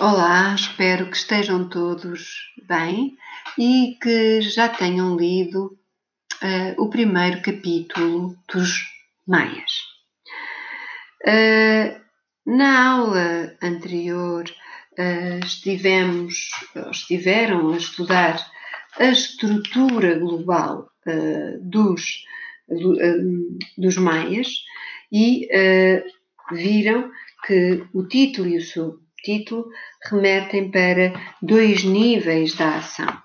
Olá, espero que estejam todos bem e que já tenham lido uh, o primeiro capítulo dos Maias. Uh, na aula anterior uh, estivemos, estiveram a estudar a estrutura global dos, do, dos Maias e viram que o título e o subtítulo remetem para dois níveis da ação.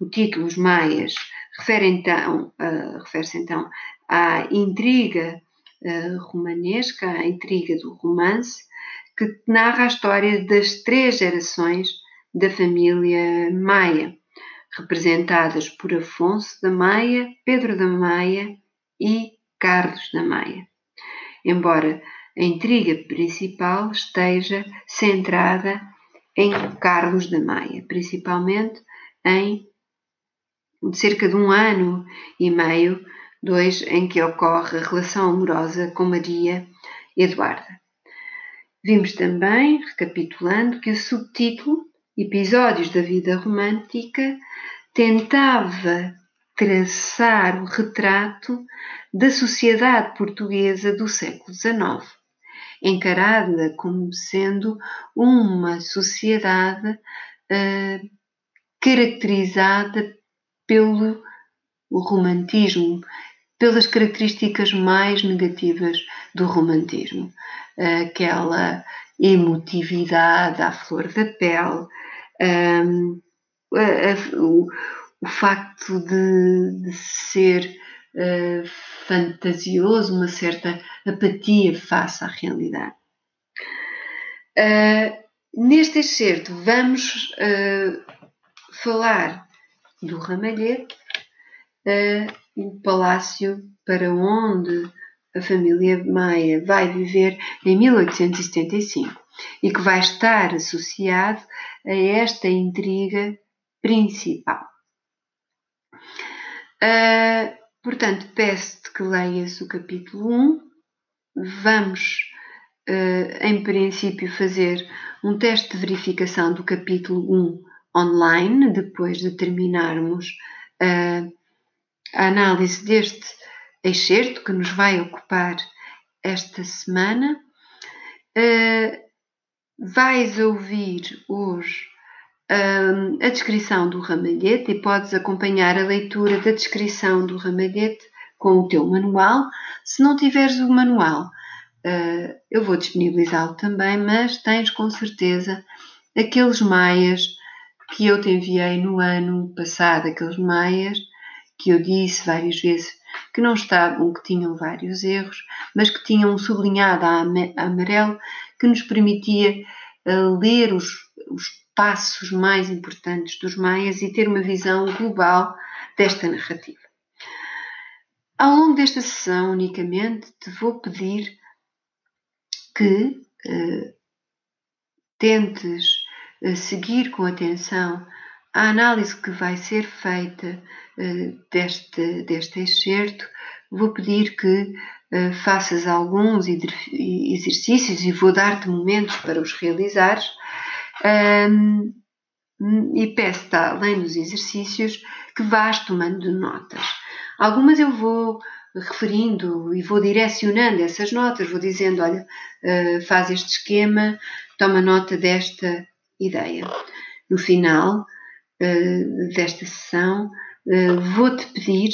O título, os Maias, refere então, uh, refere-se então à intriga uh, romanesca, à intriga do romance, que narra a história das três gerações da família Maia, representadas por Afonso da Maia, Pedro da Maia e Carlos da Maia. Embora a intriga principal esteja centrada em Carlos da Maia, principalmente em cerca de um ano e meio, dois, em que ocorre a relação amorosa com Maria Eduarda. Vimos também, recapitulando, que o subtítulo Episódios da Vida Romântica tentava traçar o retrato da sociedade portuguesa do século XIX encarada como sendo uma sociedade uh, caracterizada pelo romantismo, pelas características mais negativas do romantismo, aquela emotividade à flor da pele, um, a, a, o, o, facto de, de ser uh, fantasioso, uma certa apatia face à realidade. Uh, neste excerto vamos uh, falar do Ramalhete, o palácio para onde a família Maia vai viver em 1875 e que vai estar associado a esta intriga principal. Uh, Portanto, peço-te que leias o capítulo 1. Vamos, uh, em princípio, fazer um teste de verificação do capítulo 1 online, depois de terminarmos uh, a análise deste excerto que nos vai ocupar esta semana. Uh, vais ouvir hoje a descrição do ramalhete e podes acompanhar a leitura da descrição do ramalhete com o teu manual. Se não tiveres o manual, uh, eu vou disponibilizá-lo também, mas tens com certeza aqueles maias que eu te enviei no ano passado, aqueles maias que eu disse várias vezes que não estavam, que tinham vários erros, mas que tinham um sublinhado a amarelo que nos permitia uh, ler os, os passos mais importantes dos maias e ter uma visão global desta narrativa. Ao longo desta sessão, unicamente, te vou pedir que eh, tentes eh, seguir com atenção a análise que vai ser feita eh, deste, deste excerto. Vou pedir que eh, faças alguns exercícios e vou dar-te momentos para os realizares um, e peço-te, além dos exercícios, que vás tomando notas. Algumas eu vou referindo e vou direcionando essas notas, vou dizendo: olha, uh, faz este esquema, toma nota desta ideia. No final uh, desta sessão, uh, vou-te pedir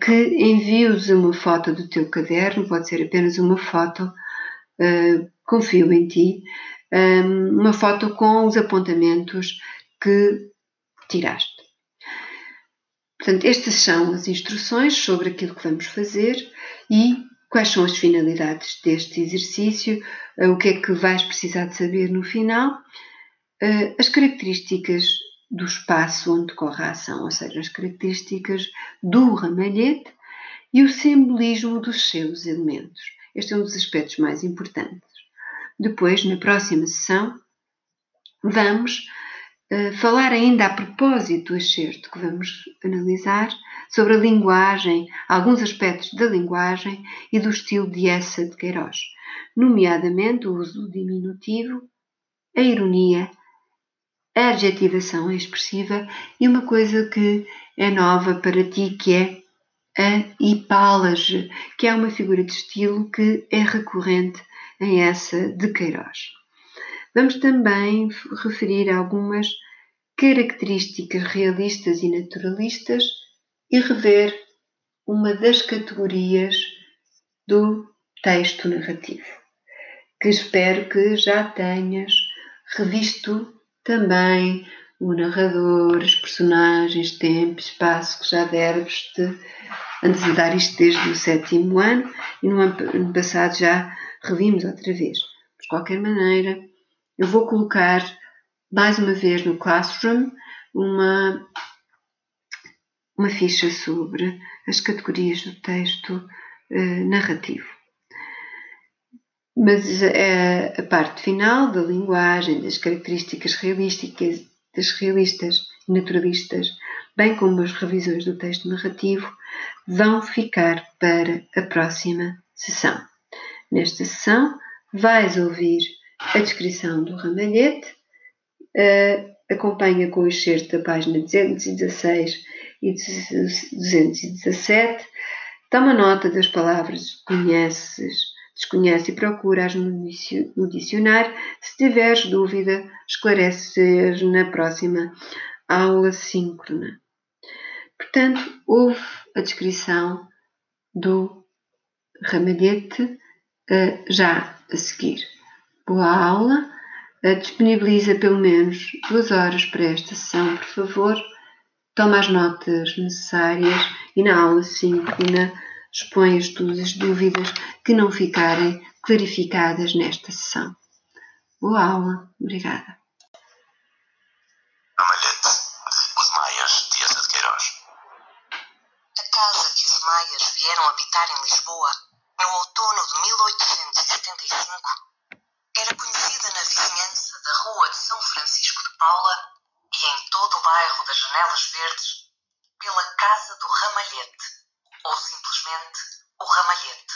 que envies uma foto do teu caderno, pode ser apenas uma foto, confio em ti, uma foto com os apontamentos que tiraste. Portanto, estas são as instruções sobre aquilo que vamos fazer e quais são as finalidades deste exercício, ah, o que é que vais precisar de saber no final, ah, as características do espaço onde decorre a ação, ou seja, as características do ramalhete e o simbolismo dos seus elementos. Este é um dos aspectos mais importantes. Depois, na próxima sessão, vamos uh, falar ainda a propósito do excerto que vamos analisar sobre a linguagem, alguns aspectos da linguagem e do estilo de Essa de Queiroz, nomeadamente o uso do diminutivo a ironia, a adjetivação expressiva e uma coisa que é nova para ti, que é a hipálage, que é uma figura de estilo que é recorrente em essa de Queiroz. Vamos também referir algumas características realistas e naturalistas e rever uma das categorias do texto narrativo, que espero que já tenhas revisto também o narrador, os personagens, tempo, espaço, que já deves-te antes de dar isto desde o sétimo ano e no ano passado já revimos outra vez. De qualquer maneira, eu vou colocar mais uma vez no Classroom uma, uma ficha sobre as categorias do texto eh, narrativo. Mas a, a parte final da linguagem, das características realísticas, das realistas e naturalistas, bem como as revisões do texto narrativo, vão ficar para a próxima sessão. Nesta sessão, vais ouvir a descrição do ramalhete, uh, acompanha com o excerto da página 216 e 217, toma nota das palavras que conheces desconhece e procuras no dicionário. Se tiveres dúvida, esclareces na próxima aula síncrona. Portanto, houve a descrição do ramalhete uh, já a seguir. Boa aula. Uh, disponibiliza pelo menos duas horas para esta sessão, por favor. Toma as notas necessárias e na aula síncrona expõe as tuas dúvidas que não ficarem clarificadas nesta sessão. Boa aula. Obrigada. Amalhete, de Os Maias, Essa de Queiroz. A casa que os Maias vieram habitar em Lisboa no outono de 1875 era conhecida na vizinhança da Rua de São Francisco de Paula e em todo o bairro das Janelas Verdes pela Casa do Ramalhete ou simplesmente o ramalhete.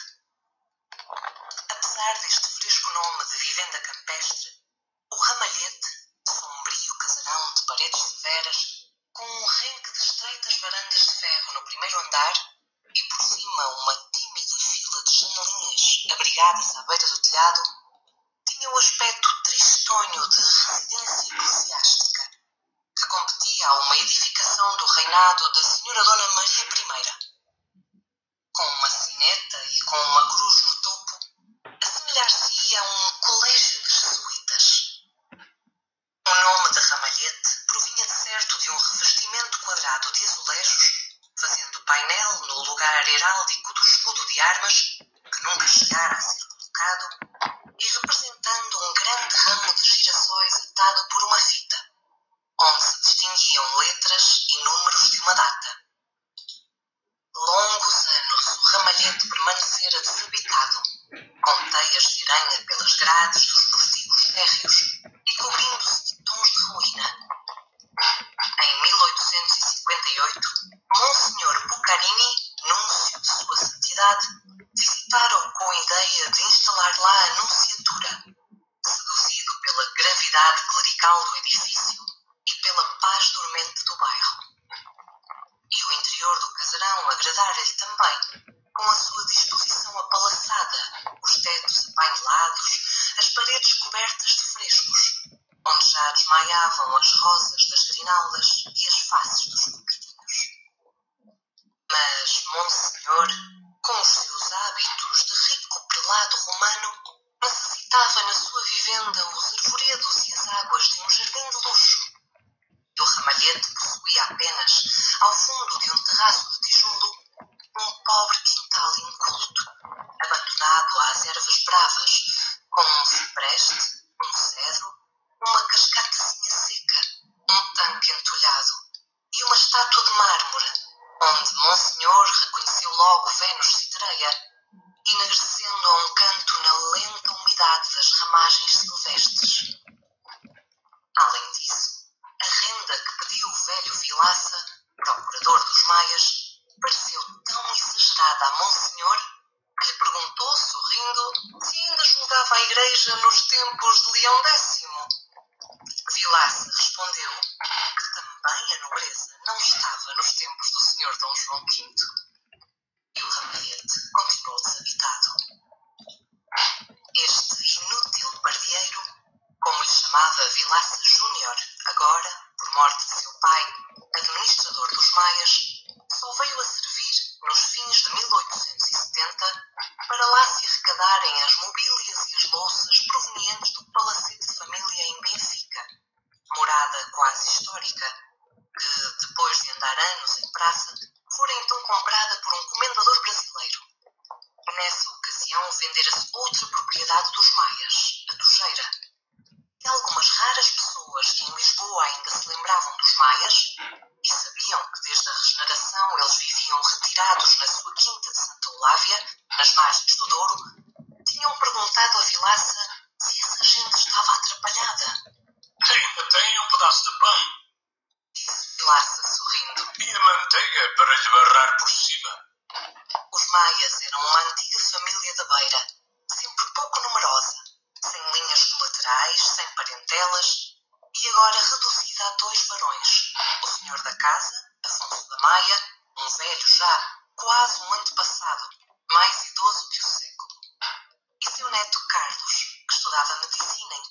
Apesar deste fresco nome de vivenda campestre, à beira do disse Laça sorrindo. E a manteiga para esbarrar por cima. Os maias eram uma antiga família da beira, sempre pouco numerosa, sem linhas colaterais, sem parentelas, e agora reduzida a dois varões, o senhor da casa, Afonso da Maia, um velho já, quase um antepassado, mais idoso que o século, e seu neto Carlos, que estudava medicina em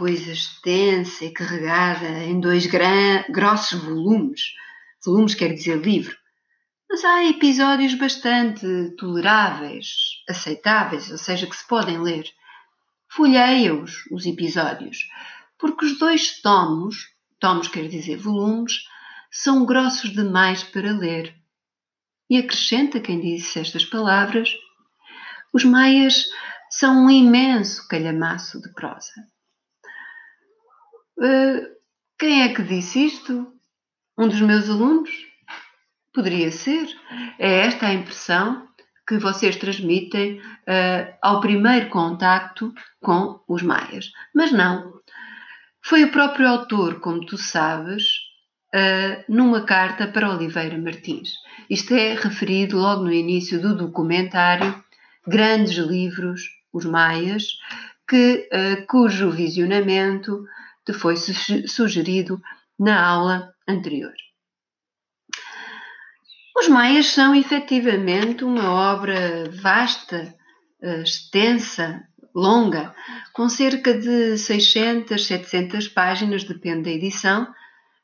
coisa extensa e carregada em dois gran... grossos volumes. Volumes quer dizer livro. Mas há episódios bastante toleráveis, aceitáveis, ou seja, que se podem ler. Folhei-os, os episódios, porque os dois tomos, tomos quer dizer volumes, são grossos demais para ler. E acrescenta quem disse estas palavras: os maias são um imenso calhamaço de prosa. Eh, quem é que disse isto? Um dos meus alunos? Poderia ser. É esta a impressão que vocês transmitem uh, ao primeiro contacto com os maias. Mas não. Foi o próprio autor, como tu sabes, uh, numa carta para Oliveira Martins. Isto é referido logo no início do documentário Grandes Livros, os Maias, que, uh, cujo visionamento que foi sugerido na aula anterior. Os Maias são efetivamente uma obra vasta, eh, extensa, longa, com cerca de 600, 700 páginas, depende da edição,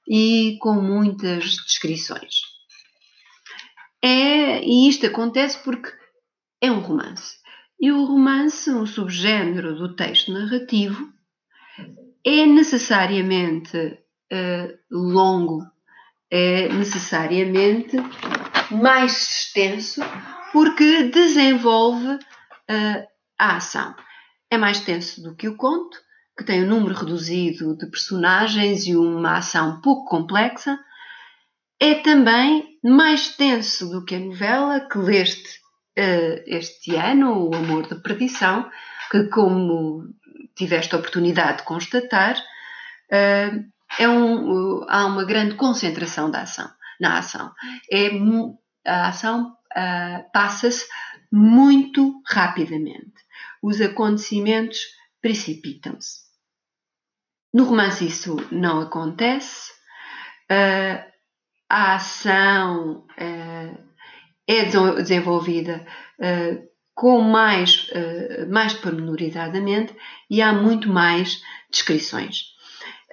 e com muitas descrições. É, e isto acontece porque é um romance. E o romance, um subgênero do texto narrativo, é necessariamente uh, longo, é necessariamente mais extenso, porque desenvolve uh, a ação. É mais extenso do que o conto, que tem um número reduzido de personagens e uma ação pouco complexa. É também mais extenso do que a novela que leste uh, este ano, O Amor da Perdição, que, como tiveste a oportunidade de constatar, uh, é um, uh, há uma grande concentração da ação, na ação. É, a ação passa-se muito rapidamente. Os acontecimentos precipitam-se. No romance isso não acontece. a ação é desenvolvida uh, com mais, uh, mais pormenorizadamente e há muito mais descrições.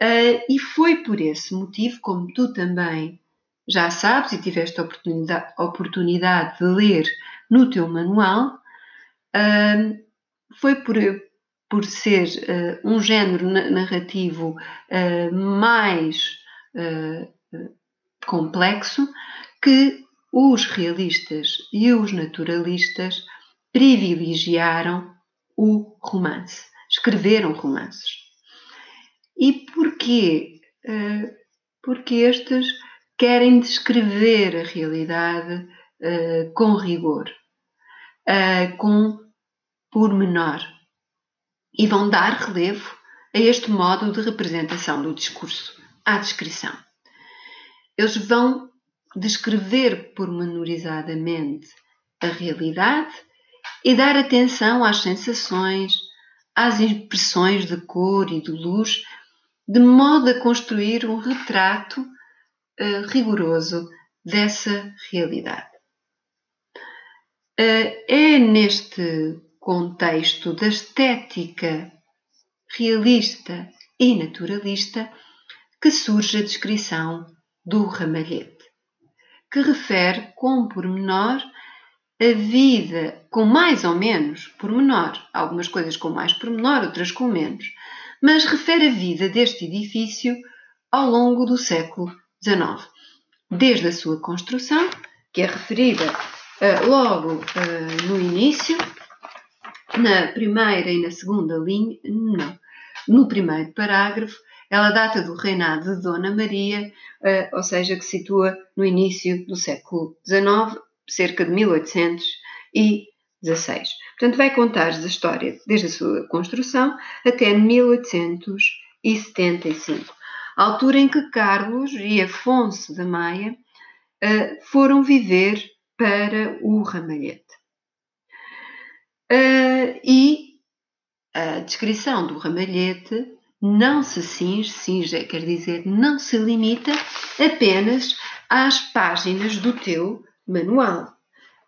Uh, e foi por esse motivo, como tu também já sabes e tiveste a oportunidade, oportunidade de ler no teu manual, foi por, por ser um género narrativo mais complexo que os realistas e os naturalistas privilegiaram o romance, escreveram romances. E porquê? Eh, porque estes querem descrever a realidade eh, com rigor, eh, com pormenor, e vão dar relevo a este modo de representação do discurso, à descrição. Eles vão descrever pormenorizadamente a realidade e dar atenção às sensações, às impressões de cor e de luz, de modo a construir um retrato uh, rigoroso dessa realidade. Uh, é neste contexto da estética realista e naturalista que surge a descrição do ramalhete que refere com pormenor a vida, com mais ou menos pormenor, algumas coisas com mais pormenor, outras com menos, mas refere a vida deste edifício ao longo do século XIX, desde a sua construção, que é referida uh, logo uh, no início, na primeira e na segunda linha, não, no primeiro parágrafo, ela data do reinado de Dona Maria, eh, ou seja, que situa no início do século XIX, cerca de 1816. Portanto, vai contar a história desde a sua construção até 1875, altura em que Carlos e Afonso da Maia eh, foram viver para o Ramalhete. Eh, e a descrição do Ramalhete não se cinge, cinge quer dizer não se limita apenas às páginas do teu manual,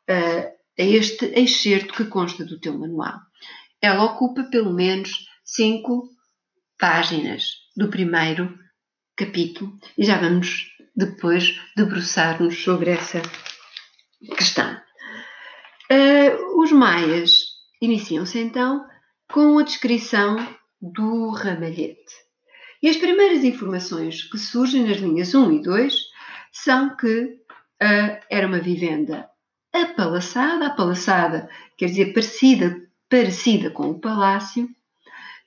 a este excerto que consta do teu manual. Ela ocupa pelo menos cinco páginas do primeiro capítulo e já vamos depois debruçar-nos sobre essa questão. Uh, os maias iniciam-se então com a descrição do ramalhete. E as primeiras informações que surgem nas linhas 1 e 2 são que uh, era uma vivenda apalaçada, apalaçada quer dizer parecida, parecida com o palácio,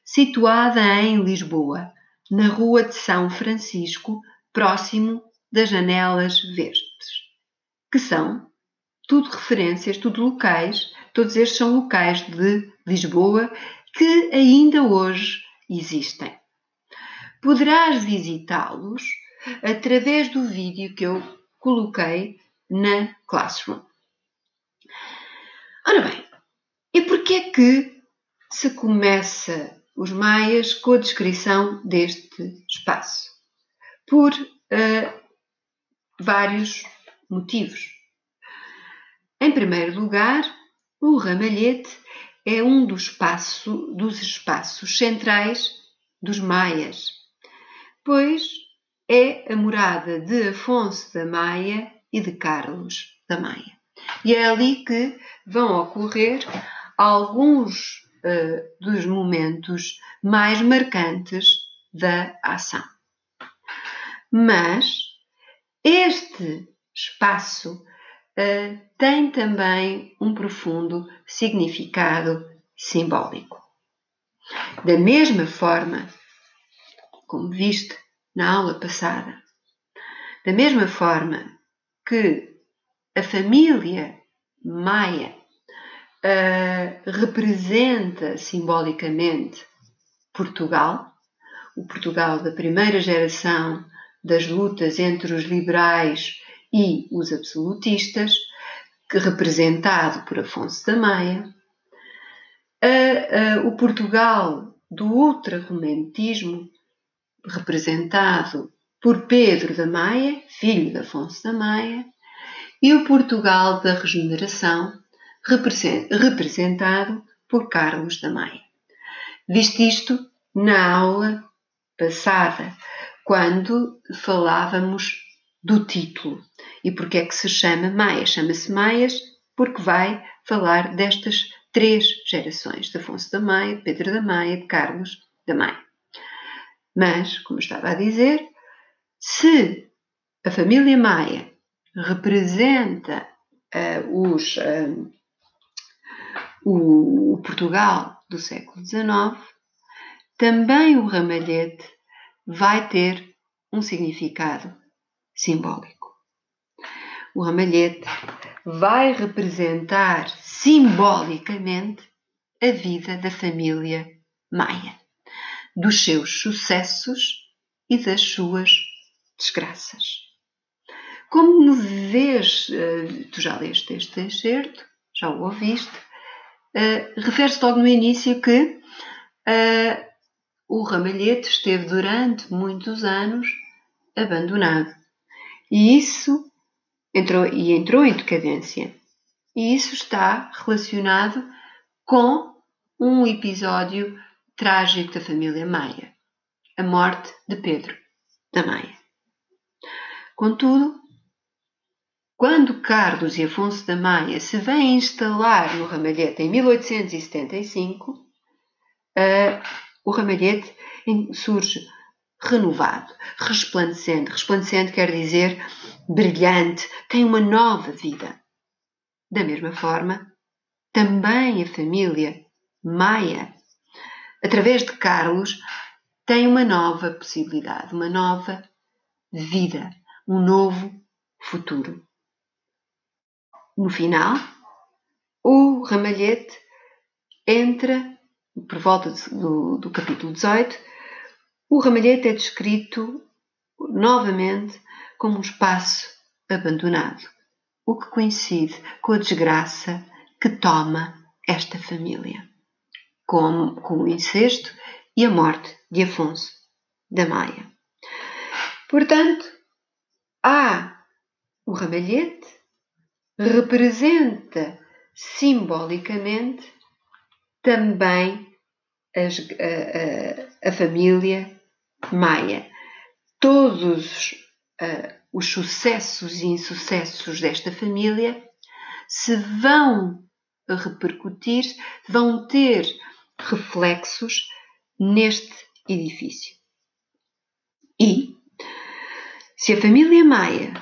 situada em Lisboa, na Rua de São Francisco, próximo das Janelas Verdes, que são tudo referências, tudo locais, todos estes são locais de Lisboa que ainda hoje existem. Poderás visitá-los através do vídeo que eu coloquei na Classroom. Ora bem, e porquê é que se começa os maias com a descrição deste espaço? Por uh, vários motivos. primeiro lugar, o ramalhete é um dos, espaço, dos espaços centrais dos maias, pois é a morada de Afonso da Maia e de Carlos da Maia. E é ali que vão ocorrer alguns uh, dos momentos mais marcantes da ação. Mas este espaço uh, tem também um profundo significado simbólico. Da mesma forma, como viste na aula passada, da mesma forma que a família maia uh, representa simbolicamente Portugal, o Portugal da primeira geração das lutas entre os liberais e os absolutistas, que, representado por Afonso da Maia, uh, uh, o Portugal do ultrarromantismo, representado por Pedro da Maia, filho de Afonso da Maia, e o Portugal da Regeneração, representado por Carlos da Maia. Viste isto na aula passada, quando falávamos do título. E porque é que se chama Maia? Chama-se Maias porque vai falar destas três gerações, de Afonso da Maia, Pedro da Maia, de Carlos da Maia. Mas, como estava a dizer, se a família Maia representa uh, os, uh, o, o, Portugal do século XIX, também o ramalhete vai ter um significado simbólico. O ramalhete vai representar simbolicamente a vida da família Maia, dos seus sucessos e das suas desgraças. Como vês, eh, tu já leste este excerto, já o ouviste, uh, refere-se logo no início que uh, o ramalhete esteve durante muitos anos abandonado. E isso entrou, e entrou em decadência. E isso está relacionado com um episódio trágico da família Maia, a morte de Pedro da Maia. Contudo, quando Carlos e Afonso da Maia se vêm instalar no Ramalhete em 1875, uh, o Ramalhete surge renovado, resplandecente. Resplandecente quer dizer brilhante, tem uma nova vida. Da mesma forma, também a família Maia, através de Carlos, tem uma nova possibilidade, uma nova vida, um novo futuro. No final, o ramalhete entra, por volta do, do capítulo 18, o ramalhete é descrito novamente como um espaço abandonado, o que coincide com a desgraça que toma esta família, com, com o incesto e a morte de Afonso da Maia. Portanto, há o ramalhete representa simbolicamente também as, a, a, a, família Maia. Todos uh, os sucessos e insucessos desta família se vão repercutir, vão ter reflexos neste edifício. E, se a família Maia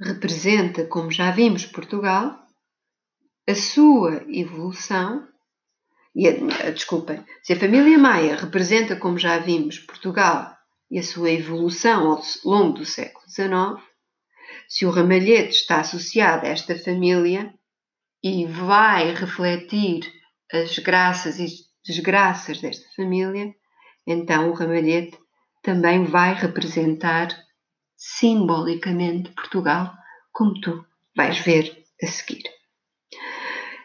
representa, como já vimos, Portugal, a sua evolução, e a, desculpem, se a família Maia representa, como já vimos, Portugal e a sua evolução ao longo do século XIX, se o ramalhete está associado a esta família e vai refletir as graças e desgraças desta família, então o ramalhete também vai representar simbolicamente Portugal, como tu vais ver a seguir.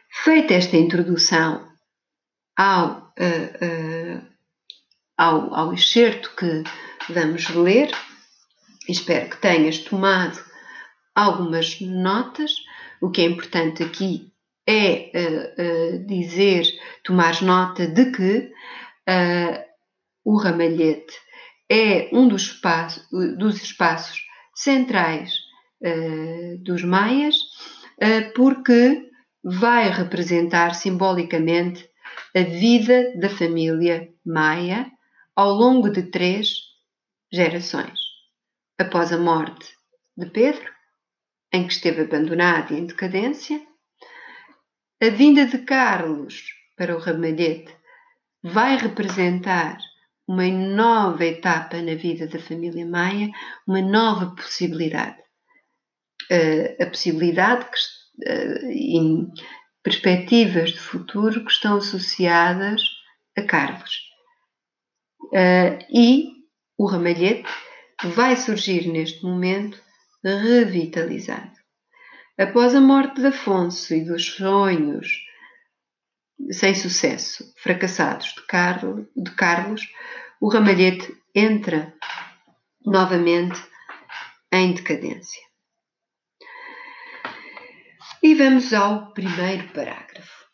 Feita esta introdução ao, uh, uh, ao, ao excerto que vamos ler, espero que tenhas tomado algumas notas, O que é importante aqui é uh, uh, dizer, tomar nota de que uh, o ramalhete é um dos, espaço, dos espaços centrais dos maias, porque vai representar simbolicamente a vida da família maia ao longo de três gerações. Após a morte de Pedro, em que esteve abandonado e em decadência, a vinda de Carlos para o Ramalhete vai representar uma nova etapa na vida da família Maia, uma nova possibilidade. A possibilidade que, em perspectivas de futuro que estão associadas a Carlos. E o ramalhete vai surgir neste momento revitalizado. Após a morte de Afonso e dos sonhos sem sucesso, fracassados de, Carlos, de Carlos o ramalhete entra novamente em decadência. E vamos ao primeiro parágrafo.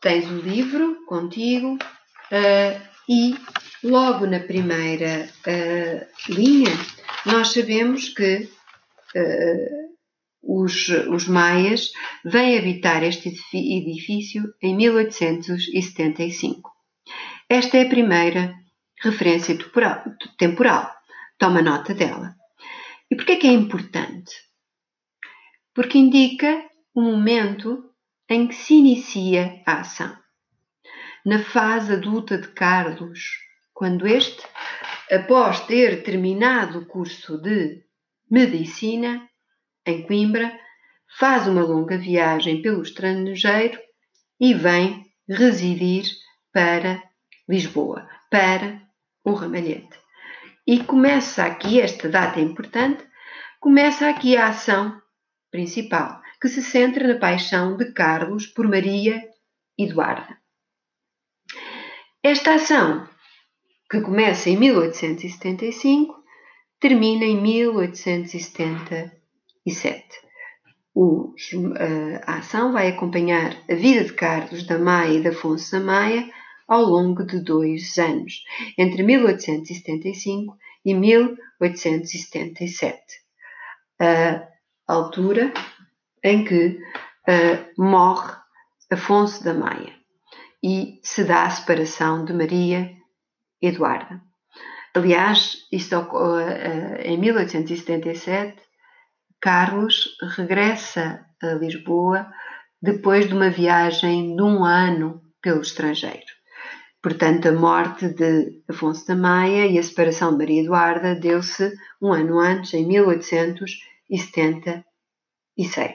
Tens o livro contigo uh, e logo na primeira uh, linha nós sabemos que uh, os, os maias vêm habitar este edifício em 1875. Esta é a primeira referência temporal. Toma nota dela. E porquê é que é importante? Porque indica o momento em que se inicia a ação. Na fase adulta de Carlos, quando este, após ter terminado o curso de medicina, em Coimbra, faz uma longa viagem pelo estrangeiro e vem residir para Lisboa, para o Ramalhete. E começa aqui, esta data é importante, começa aqui a ação principal, que se centra na paixão de Carlos por Maria Eduarda. Esta ação, que começa em 1875, termina em 1870 7. Os, eh, a ação vai acompanhar a vida de Carlos da Maia e de Afonso da Maia ao longo de dois anos, entre 1875 e 1877, a altura em que uh, morre Afonso da Maia e se dá a separação de Maria Eduarda. Aliás, isto ocorre uh, em 1877 Carlos regressa a Lisboa depois de uma viagem de um ano pelo estrangeiro. Portanto, a morte de Afonso da Maia e a separação de Maria Eduarda deu-se um ano antes, em 1876.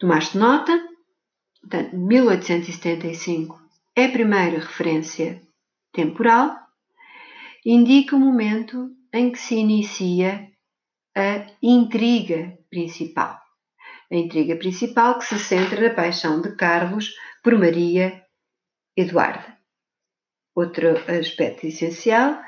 Tomaste nota? Portanto, 1875 é a primeira referência temporal, indica o momento em que se inicia a intriga principal. A intriga principal que se centra na paixão de Carlos por Maria Eduarda. Outro aspecto essencial,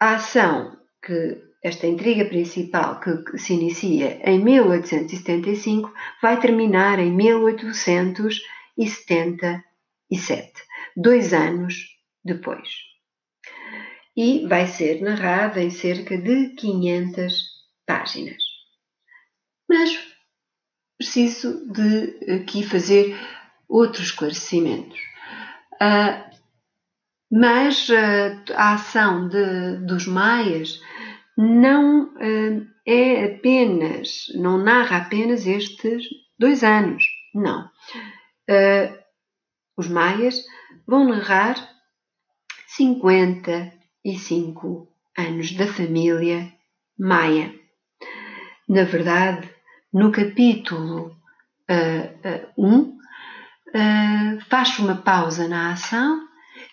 a ação que esta intriga principal que se inicia em 1875 vai terminar em 1877, dois anos depois e vai ser narrada em cerca de 500 páginas. Mas preciso de aqui fazer outros esclarecimentos. Uh, mas uh, a ação de, dos maias não uh, é apenas, não narra apenas estes dois anos, não. os maias vão narrar 50, e cinco anos da família Maia. Na verdade, no capítulo 1, uh, uh, um, uh, faz uma pausa na ação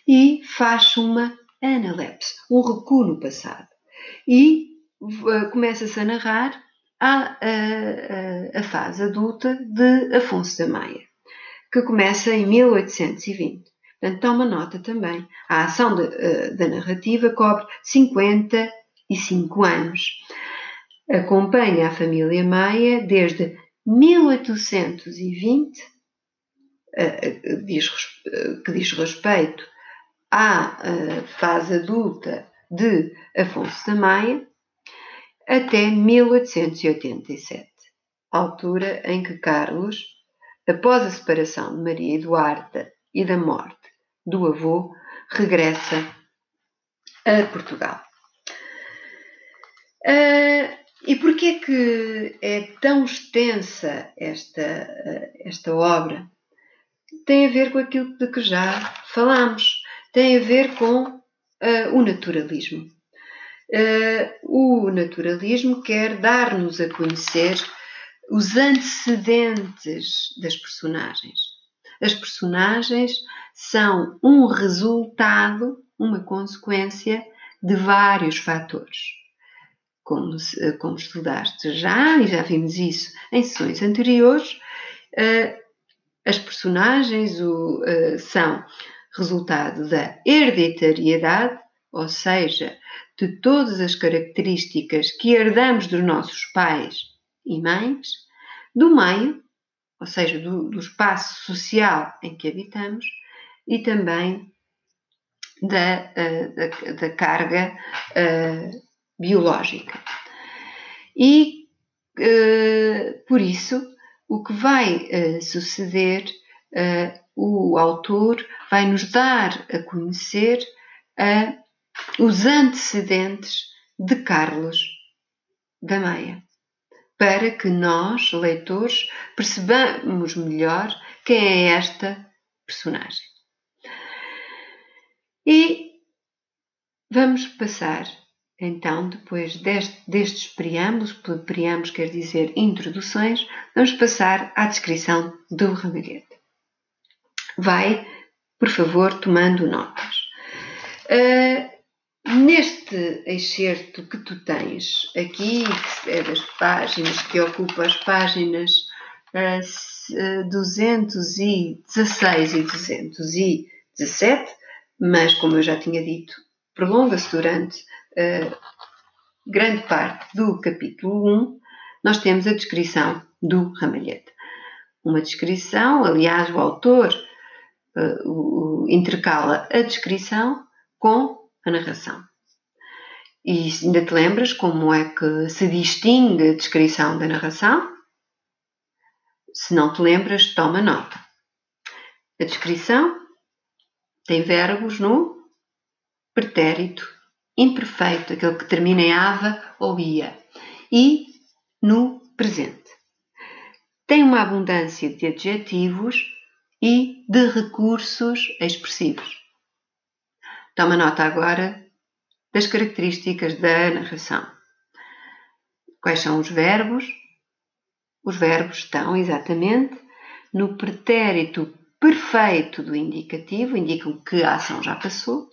e faz uma analepse, um recuo no passado. E começa-se a narrar a, a, a, fase adulta de Afonso da Maia, que começa em 1820. Portanto, toma nota também. A ação de, uh, da narrativa cobre 55 anos. acompanha a família Maia desde 1820, que diz respeito à fase adulta de Afonso da Maia, até 1887, altura em que Carlos, após a separação de Maria Eduarda e da morte do avô, regressa a Portugal. Uh, e porquê é que é tão extensa esta, esta obra? Tem a ver com aquilo de que já falámos, tem a ver com uh, o naturalismo. Uh, o naturalismo quer dar-nos a conhecer os antecedentes das personagens. As personagens são um resultado, uma consequência de vários fatores. Como, como estudaste já, e já vimos isso em sessões anteriores, uh, as personagens uh, são resultado da hereditariedade, ou seja, de todas as características que herdamos dos nossos pais e mães, do meio, ou seja, do, do espaço social em que habitamos, e também da, uh, da, da, carga uh, biológica. E uh, por isso, o que vai suceder, o autor vai nos dar a conhecer os antecedentes de Carlos da Meia, para que nós, leitores, percebamos melhor quem é esta personagem. E vamos passar, então, depois deste, destes preâmbulos, preâmbulos quer dizer introduções, vamos passar à descrição do ramalhete. Vai, por favor, tomando notas. Uh, Neste excerto que tu tens aqui, que é das páginas, que ocupa as páginas uh, 216 e 217, mas como eu já tinha dito, prolonga-se durante uh, grande parte do capítulo 1, nós temos a descrição do ramalhete. Uma descrição, aliás, o autor uh, intercala a descrição com a narração. E ainda te lembras como é que se distingue a descrição da narração? Se não te lembras, toma nota. A descrição tem verbos no pretérito imperfeito, aquele que termina em ava ou ia, e no presente. Tem uma abundância de adjetivos e de recursos expressivos. Toma nota agora das características da narração. Quais são os verbos? Os verbos estão exatamente no pretérito perfeito do indicativo, indicam que a ação já passou,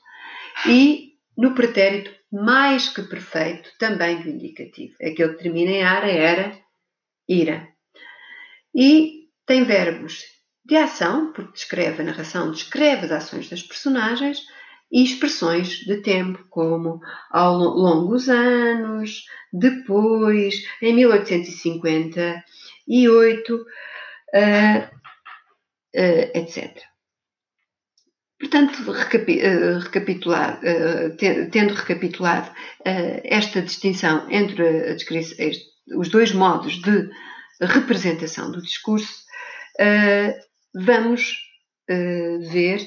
e no pretérito mais que perfeito também do indicativo, aquele que termina em ara, era, ira. E tem verbos de ação, porque descreve a narração, descreve as ações das personagens, e expressões de tempo, como ao longo dos anos, depois, em 1858, uh, uh, etc. Portanto, recapi uh, tendo recapitulado uh, esta distinção entre os dois modos de representação do discurso, vamos ver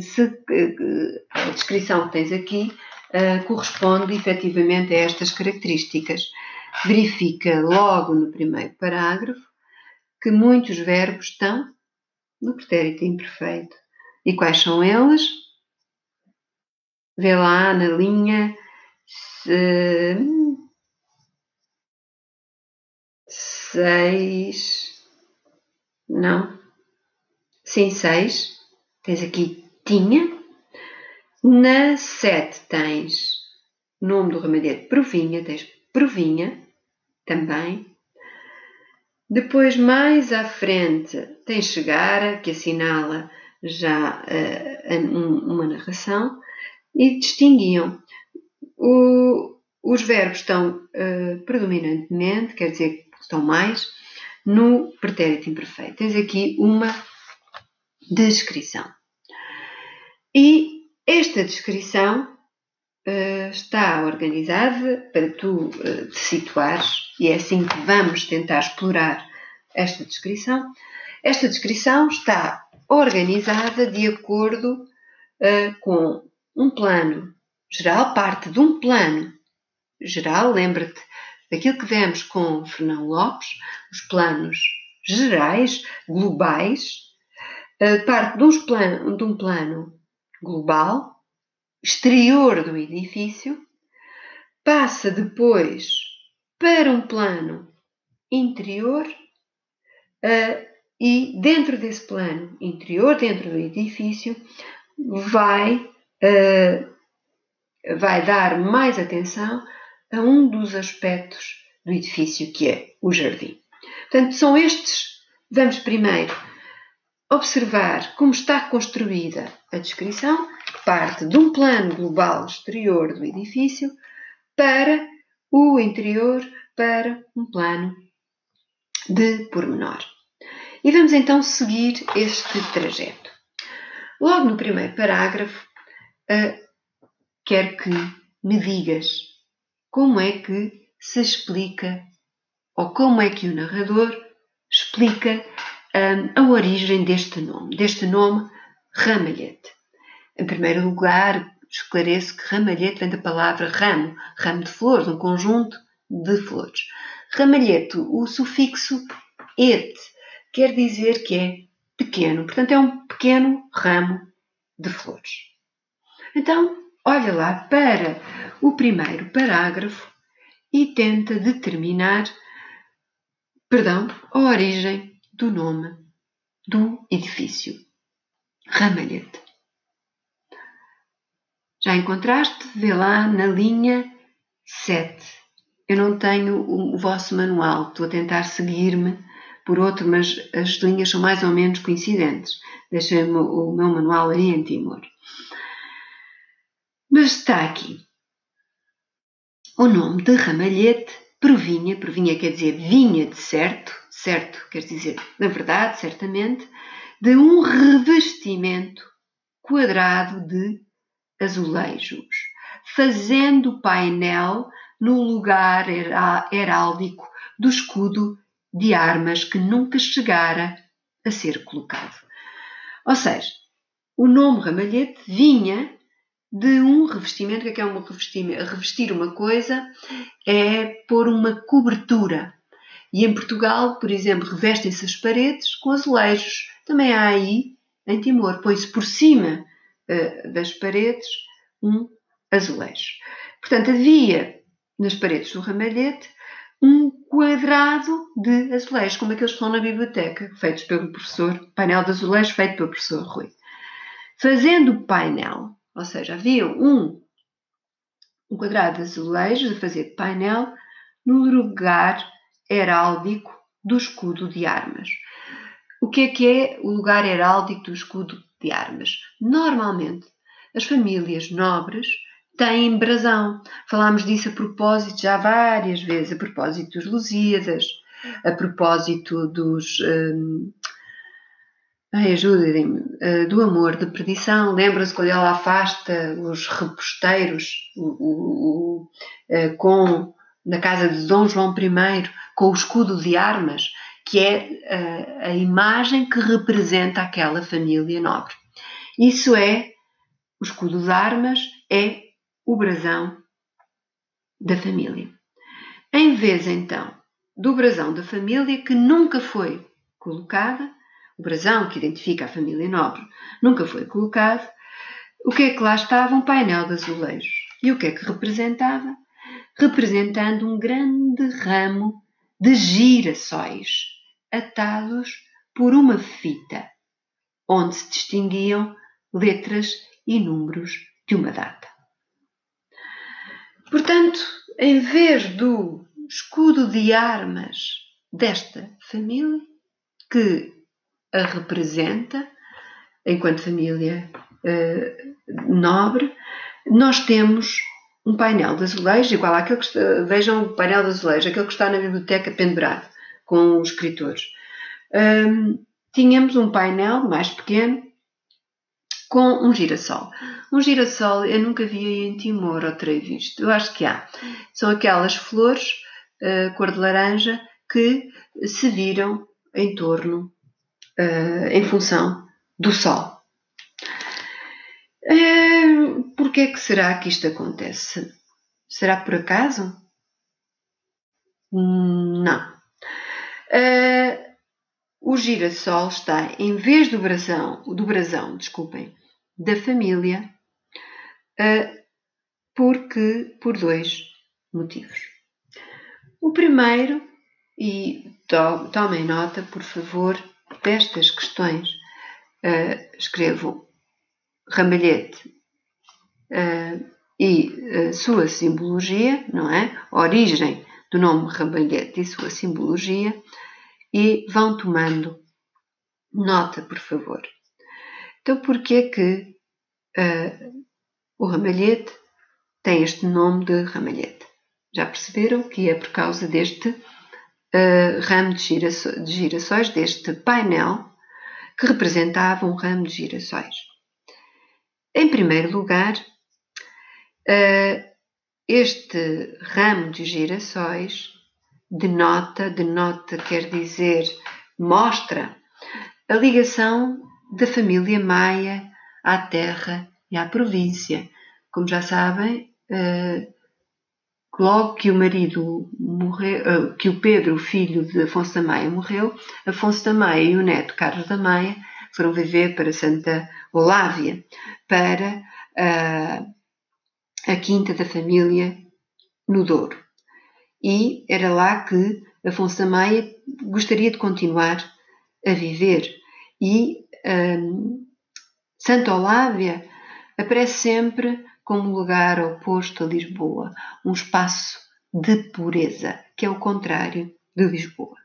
se a descrição que tens aqui uh, corresponde efetivamente a estas características. Verifica logo no primeiro parágrafo que muitos verbos estão no pretérito imperfeito. E quais são eles? Vê lá na linha se... seis. Não. Sim, seis. Tens aqui tinha. Na 7 tens nome do remédio provinha, tens provinha também. Depois, mais à frente, tens chegar, que assinala já uh, uma narração, e distinguiam o, os verbos estão uh, predominantemente, quer dizer, estão mais, no pretérito imperfeito. Tens aqui uma descrição. E esta descrição uh, está organizada para tu uh, te situares, e é assim que vamos tentar explorar esta descrição. Esta descrição está organizada de acordo uh, com um plano geral, parte de um plano geral, lembra-te daquilo que vemos com Fernão Lopes, os planos gerais, globais, parte de, plan de um plano global, exterior do edifício, passa depois para um plano interior uh, e dentro desse plano interior, dentro do edifício, vai, uh, vai dar mais atenção a um dos aspectos do edifício que é o jardim. Portanto, são estes. Vamos primeiro observar como está construída a descrição, parte de um plano global exterior do edifício para o interior, para um plano de pormenor. E vamos então seguir este trajeto. Logo no primeiro parágrafo, uh, quero que me digas como é que se explica ou como é que o narrador explica a origem deste nome, deste nome ramalhete. Em primeiro lugar, esclareço que ramalhete vem da palavra ramo, ramo de flores, um conjunto de flores. Ramalhete, o sufixo et, quer dizer que é pequeno, portanto é um pequeno ramo de flores. Então, olha lá para o primeiro parágrafo e tenta determinar, perdão, a origem do nome do edifício. Ramalhete. Já encontraste? Vê lá na linha 7. Eu não tenho o vosso manual, estou a tentar seguir-me por outro, mas as linhas são mais ou menos coincidentes. Deixei-me o meu manual aí em Timor. Mas está aqui. O nome de ramalhete provinha, provinha quer dizer vinha de certo, certo quer dizer na verdade, certamente, de um revestimento quadrado de azulejos, fazendo painel no lugar heráldico do escudo de armas que nunca chegara a ser colocado. Ou seja, o nome ramalhete vinha de um revestimento. O que é, é um revestimento? Revestir uma coisa é pôr uma cobertura. E em Portugal, por exemplo, revestem-se as paredes com azulejos. Também há aí, em Timor, põe-se por cima uh, das paredes um azulejo. Portanto, havia nas paredes do ramalhete um quadrado de azulejos, como aqueles que estão na biblioteca, feitos pelo professor, painel de azulejos feito pelo professor Rui. Fazendo o painel, ou seja, havia um, um quadrado de azulejos a fazer painel no lugar heráldico do escudo de armas. O que é que é o lugar heráldico do escudo de armas? Normalmente, as famílias nobres têm brasão. Falámos disso a propósito já várias vezes, a propósito dos Lusíadas, a propósito dos. Hum, ajudem-me. Uh, do amor de perdição. Lembra-se quando ela afasta os reposteiros o, o, o, uh, com, na casa de Dom João I com o escudo de armas, que é uh, a imagem que representa aquela família nobre. Isso é, o escudo de armas é o brasão da família. Em vez então do brasão da família, que nunca foi colocada, o brasão que identifica a família nobre nunca foi colocado, o que é que lá estava? Um painel de azulejos. E o que é que representava? Representando um grande ramo de girassóis atados por uma fita, onde se distinguiam letras e números de uma data. Portanto, em vez do escudo de armas desta família, que a representa enquanto família uh, nobre, nós temos um painel de azulejo, igual àquele que está, vejam o painel de azulejo, aquele que está na biblioteca pendurado, com os escritores. Um, tínhamos um painel mais pequeno com um girassol. Um girassol eu nunca vi em Timor ou terei visto. Eu acho que há. São aquelas flores uh, cor de laranja que se viram em torno, uh, em função do sol. Uh, por que é que será que isto acontece? Será por acaso? Não. Uh, o girassol está, em vez do brasão, do brasão, desculpem, da família, uh, porque por dois motivos. O primeiro, e to, tomem nota, por favor, destas questões, uh, escrevo ramalhete e sua simbologia, não é? A origem do nome ramalhete e sua simbologia, e vão tomando nota, por favor. Então, porquê é que uh, o ramalhete tem este nome de ramalhete? Já perceberam que é por causa deste uh, ramo de, girassóis, de girassóis, deste painel que representava um ramo de girassóis. Em primeiro lugar, este ramo de girassóis denota, denota quer dizer mostra a ligação da família Maia à terra e à província. Como já sabem, uh, logo que o marido morreu, uh, que o Pedro, filho de Afonso da Maia, morreu, Afonso da Maia e o neto Carlos da Maia foram viver para Santa Olávia, para a quinta da família no Douro. E era lá que Afonso Maia gostaria de continuar a viver. E um, Santa Olávia aparece sempre como lugar oposto a Lisboa, um espaço de pureza, que é o contrário de Lisboa.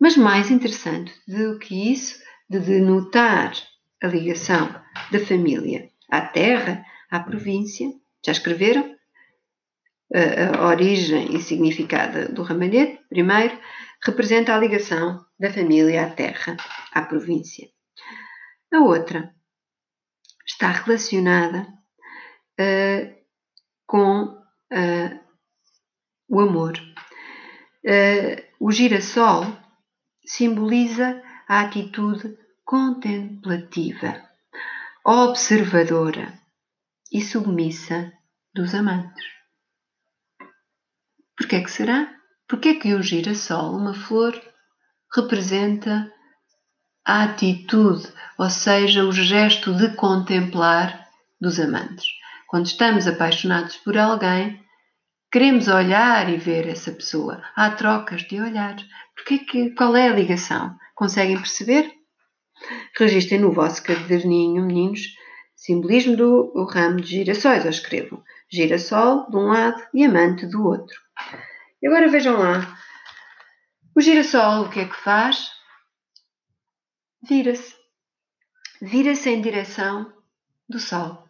Mas mais interessante do que isso, de denotar a ligação da família à terra, à província, já escreveram? A, origem e significado do ramalhete, primeiro, representa a ligação da família à terra, à província. A outra está relacionada uh, com uh, o amor. Uh, o girassol simboliza a atitude contemplativa, observadora e submissa dos amantes. Por que é que será? Porque é que o girassol, uma flor, representa a atitude, ou seja, o gesto de contemplar dos amantes. Quando estamos apaixonados por alguém, queremos olhar e ver essa pessoa. Há trocas de olhar. Porque é que, qual é a ligação? Conseguem perceber? Registrem no vosso caderninho, meninos, simbolismo do ramo de girassóis. Eu escrevo girassol de um lado e amante do outro. E agora vejam lá. O girassol o que é que faz? Vira-se. Vira-se em direção do sol.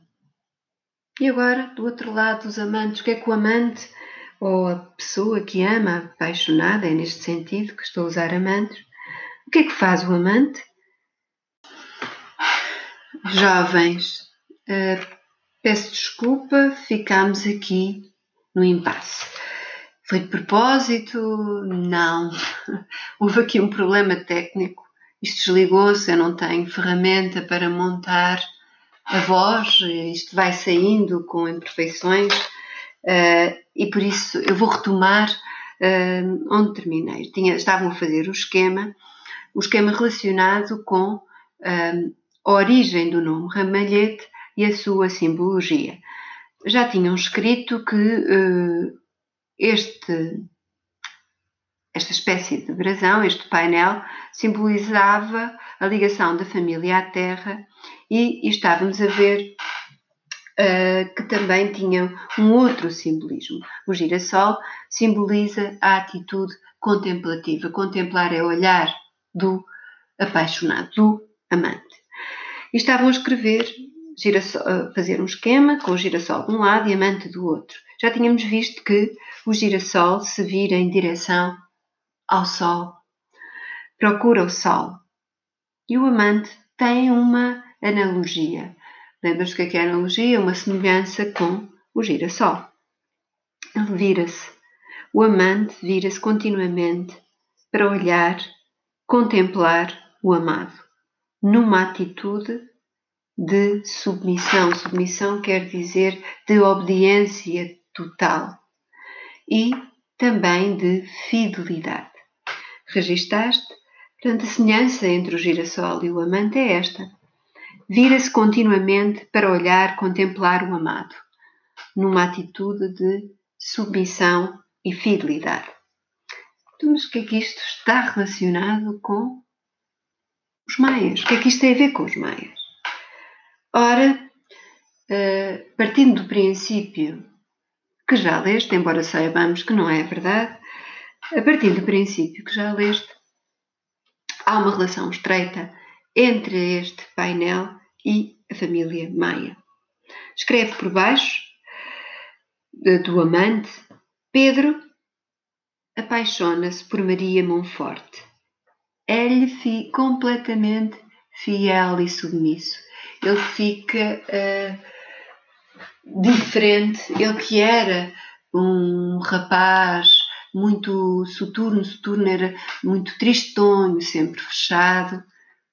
E agora, do outro lado dos amantes, o que é que o amante ou a pessoa que ama, apaixonada, é neste sentido que estou a usar amantes, o que é que faz o amante? Jovens, uh, peço desculpa, ficámos aqui no impasse. Foi de propósito? Não. Houve aqui um problema técnico. Isto desligou-se, eu não tenho ferramenta para montar a voz, isto vai saindo com imperfeições uh, e por isso eu vou retomar uh, onde terminei. Tinha, estavam a fazer o esquema, o esquema relacionado com a origem do nome ramalhete e a sua simbologia. Já tinham escrito que uh, este, esta espécie de brasão, este painel, simbolizava a ligação da família à terra e, e estávamos a ver uh, que também tinha um outro simbolismo. O girassol simboliza a atitude contemplativa. Contemplar é olhar do apaixonado, do amante. E estavam a escrever girassol, fazer um esquema com o girassol de um lado e a amante do outro. Já tínhamos visto que o girassol se vira em direção ao Sol, procura o Sol. E o amante tem uma analogia. Lembras-te que é a analogia? Uma semelhança com o girassol. Ele vira-se. O amante vira-se continuamente para olhar, contemplar o amado, numa atitude de submissão. Submissão quer dizer de obediência total e também de fidelidade. Registaste? Portanto, a semelhança entre o girassol e o amante é esta. Vira-se continuamente para olhar, contemplar o amado, numa atitude de submissão e fidelidade. Então, mas o que é que isto está relacionado com os maias? O que é que isto tem a ver com os maias? Ora, eh, partindo do princípio que já leste, embora saibamos que não é verdade, a partir do princípio que já leste, há uma relação estreita entre este painel e a família Maia. Escreve por baixo do amante, Pedro apaixona-se por Maria Monforte. É-lhe completamente fiel e submisso. Ele fica uh, diferente. Ele que era um rapaz muito soturno, soturno era muito tristonho, sempre fechado,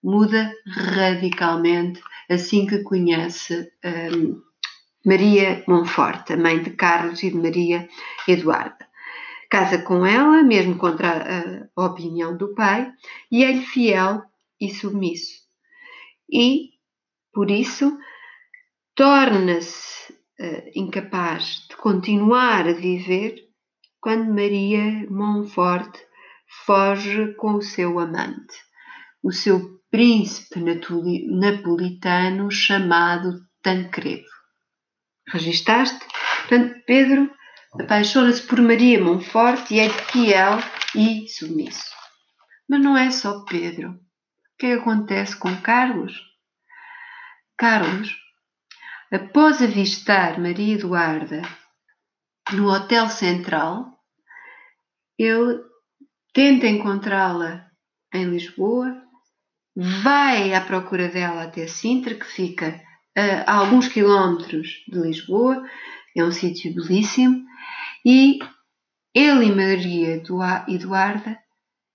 muda radicalmente assim que conhece um, Maria Monforte, a mãe de Carlos e de Maria Eduarda. Casa com ela, mesmo contra a, a opinião do pai, e é-lhe fiel e submisso. E, por isso, torna-se uh, incapaz de continuar a viver quando Maria Monforte foge com o seu amante, o seu príncipe napolitano chamado Tancredo. Registaste? Portanto, Pedro apaixona-se por Maria Monforte e é fiel e submisso. Mas não é só Pedro. O que, é que acontece com Carlos? Carlos Após avistar Maria Eduarda no Hotel Central, ele tenta encontrá-la em Lisboa, vai à procura dela até Sintra, que fica a alguns quilómetros de Lisboa, é um sítio belíssimo, e ele e Maria Eduarda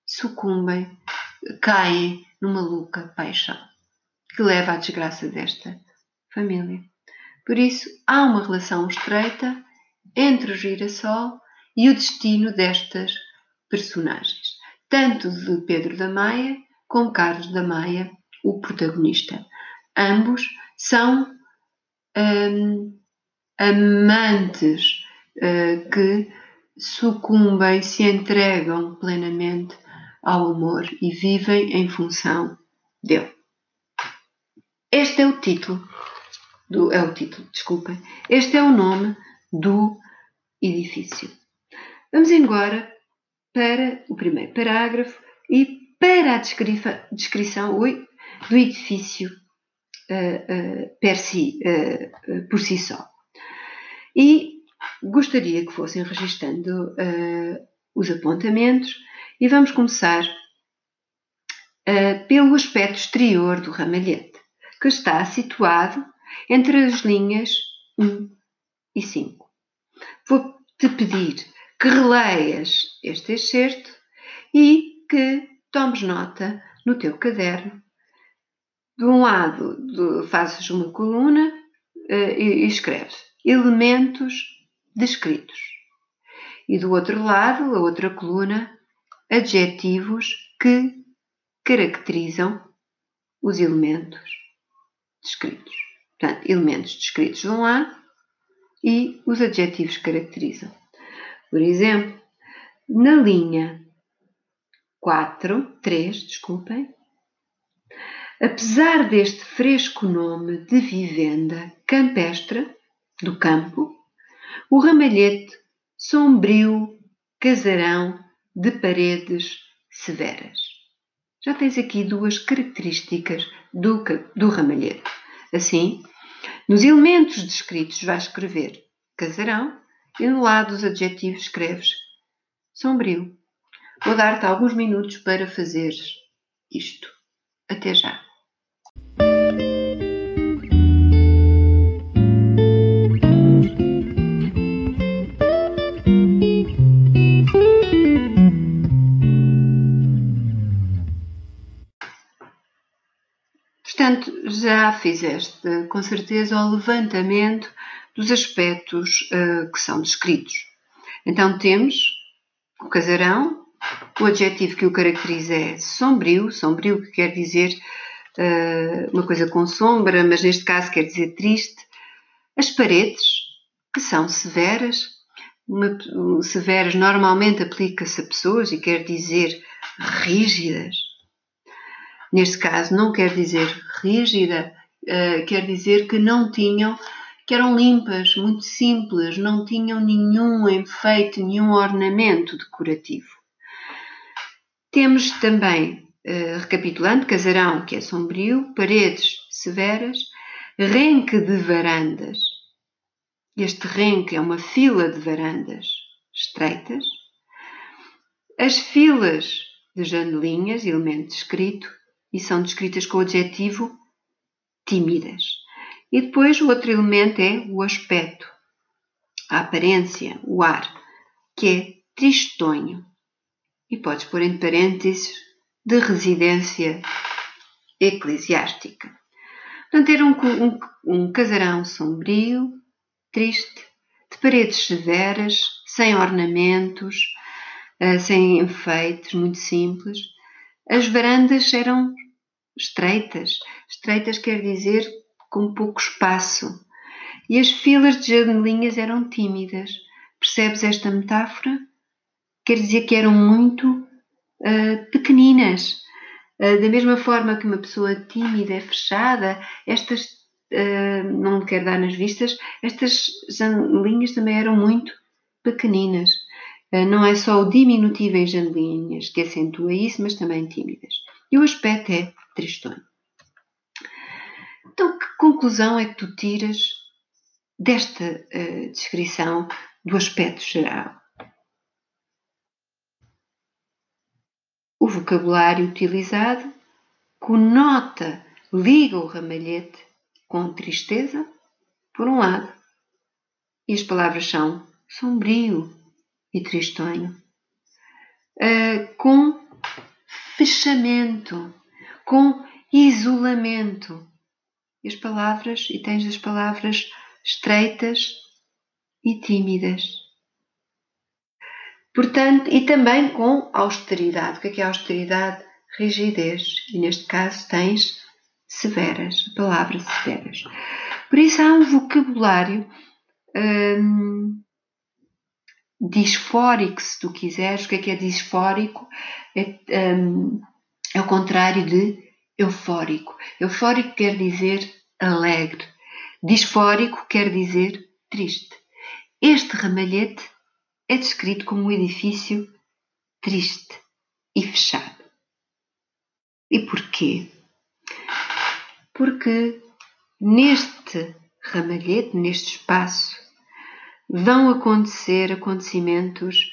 sucumbem, caem numa louca paixão que leva à desgraça desta família. Por isso, há uma relação estreita entre o girassol e o destino destas personagens, tanto de Pedro da Maia como Carlos da Maia, o protagonista. Ambos são hum, amantes uh, que sucumbem, se entregam plenamente ao amor e vivem em função dele. Este é o título do, é o título, desculpem. Este é o nome do edifício. Vamos agora para o primeiro parágrafo e para a descrição do edifício uh, uh, per si, uh, por si só. E gostaria que fossem registando os apontamentos e vamos começar pelo aspecto exterior do ramalhete, que está situado entre as linhas 1 e 5. Vou-te pedir que releias este excerto e que tomes nota no teu caderno. De um lado, de, fazes uma coluna uh, e, e escreves elementos descritos. E do outro lado, a outra coluna, adjetivos que caracterizam os elementos descritos. Portanto, elementos descritos de um lado e os adjetivos caracterizam. Por exemplo, na linha 4, 3, desculpem, apesar deste fresco nome de vivenda campestre do campo, o ramalhete sombrio casarão de paredes severas. Já tens aqui duas características do, do ramalhete. Assim, Nos elementos descritos vais escrever casarão e no lado dos adjetivos escreves sombrio. Vou dar-te alguns minutos para fazeres isto. Até já. Fizeste com certeza o levantamento dos aspectos uh, que são descritos. Então temos o casarão, o adjetivo que o caracteriza é sombrio, sombrio que quer dizer uh, uma coisa com sombra, mas neste caso quer dizer triste. As paredes, que são severas, uma, severas normalmente aplica-se a pessoas e quer dizer rígidas Neste caso, não quer dizer rígida, uh, quer dizer que não tinham, que eram limpas, muito simples, não tinham nenhum enfeite, nenhum ornamento decorativo. Temos também, uh, recapitulando, casarão, que é sombrio, paredes severas, renque de varandas. Este renque é uma fila de varandas estreitas. As filas de janelinhas, elemento escrito, e são descritas com o adjetivo tímidas. E depois o outro elemento é o aspecto, a aparência, o ar, que é tristonho. E podes pôr entre parênteses de residência eclesiástica. Portanto, um, um, um casarão sombrio, triste, de paredes severas, sem ornamentos, uh, sem enfeites, muito simples. As varandas eram estreitas. Estreitas quer dizer com pouco espaço. E as filas de janelinhas eram tímidas. Percebes esta metáfora? Quer dizer que eram muito uh, pequeninas. Uh, da mesma forma que uma pessoa tímida é fechada, estas, uh, não quer dar nas vistas, estas janelinhas também eram muito pequeninas. não é só o diminutivo em janelinhas que acentua isso, mas também tímidas. E o aspecto é tristonho. Então, que conclusão é que tu tiras desta uh, descrição do aspecto geral? O vocabulário utilizado conota, liga o ramalhete com tristeza, por um lado, e as palavras são sombrio e tristonho, uh, com fechamento, com isolamento. E as palavras, e tens as palavras estreitas e tímidas. Portanto, e também com austeridade. O que é, que é austeridade? Rigidez. E neste caso tens severas, a palavra severas. Por isso há um vocabulário hum, disfórico, se tu quiseres. O que é que é disfórico? É, hum, é o contrário de eufórico. Eufórico quer dizer alegre. Disfórico quer dizer triste. Este ramalhete é descrito como um edifício triste e fechado. E porquê? Porque neste ramalhete, neste espaço, vão acontecer acontecimentos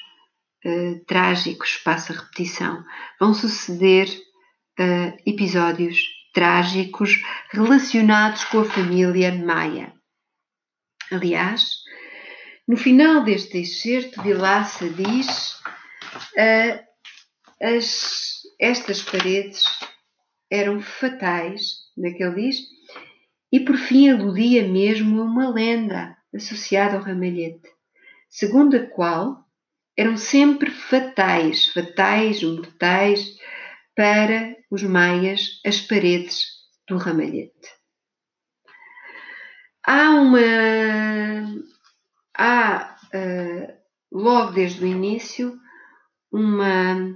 uh, trágicos, passa repetição, vão suceder uh, episódios trágicos relacionados com a família Maia. Aliás, no final deste excerto, Vilaça diz uh, as, estas paredes eram fatais, naquele diz, e por fim aludia mesmo a uma lenda associada ao ramalhete, segundo a qual eram sempre fatais, fatais, mortais, para os maias as paredes do ramalhete. Há uma. Há, uh, logo desde o início, uma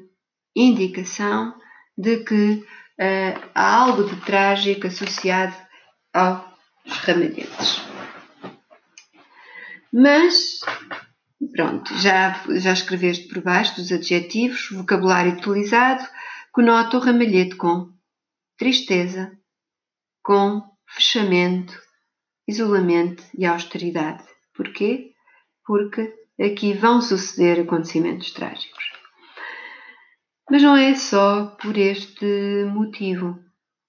indicação de que uh, há algo de trágico associado aos ramalhetes. Mas, pronto, já, já escreveste por baixo dos adjetivos, vocabulário utilizado, conota o ramalhete com tristeza, com fechamento, isolamento e austeridade. Porquê? Porque aqui vão suceder acontecimentos trágicos. Mas não é só por este motivo.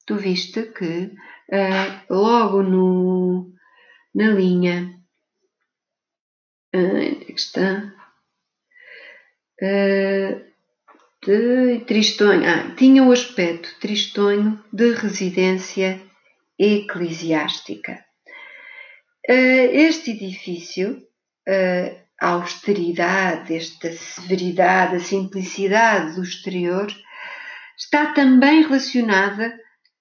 Tu viste que uh, logo no, na linha uh, está uh, de tristonho, ah, tinha o aspecto tristonho de residência eclesiástica. Uh, este edifício, uh, a austeridade, esta severidade, a simplicidade do exterior, está também relacionada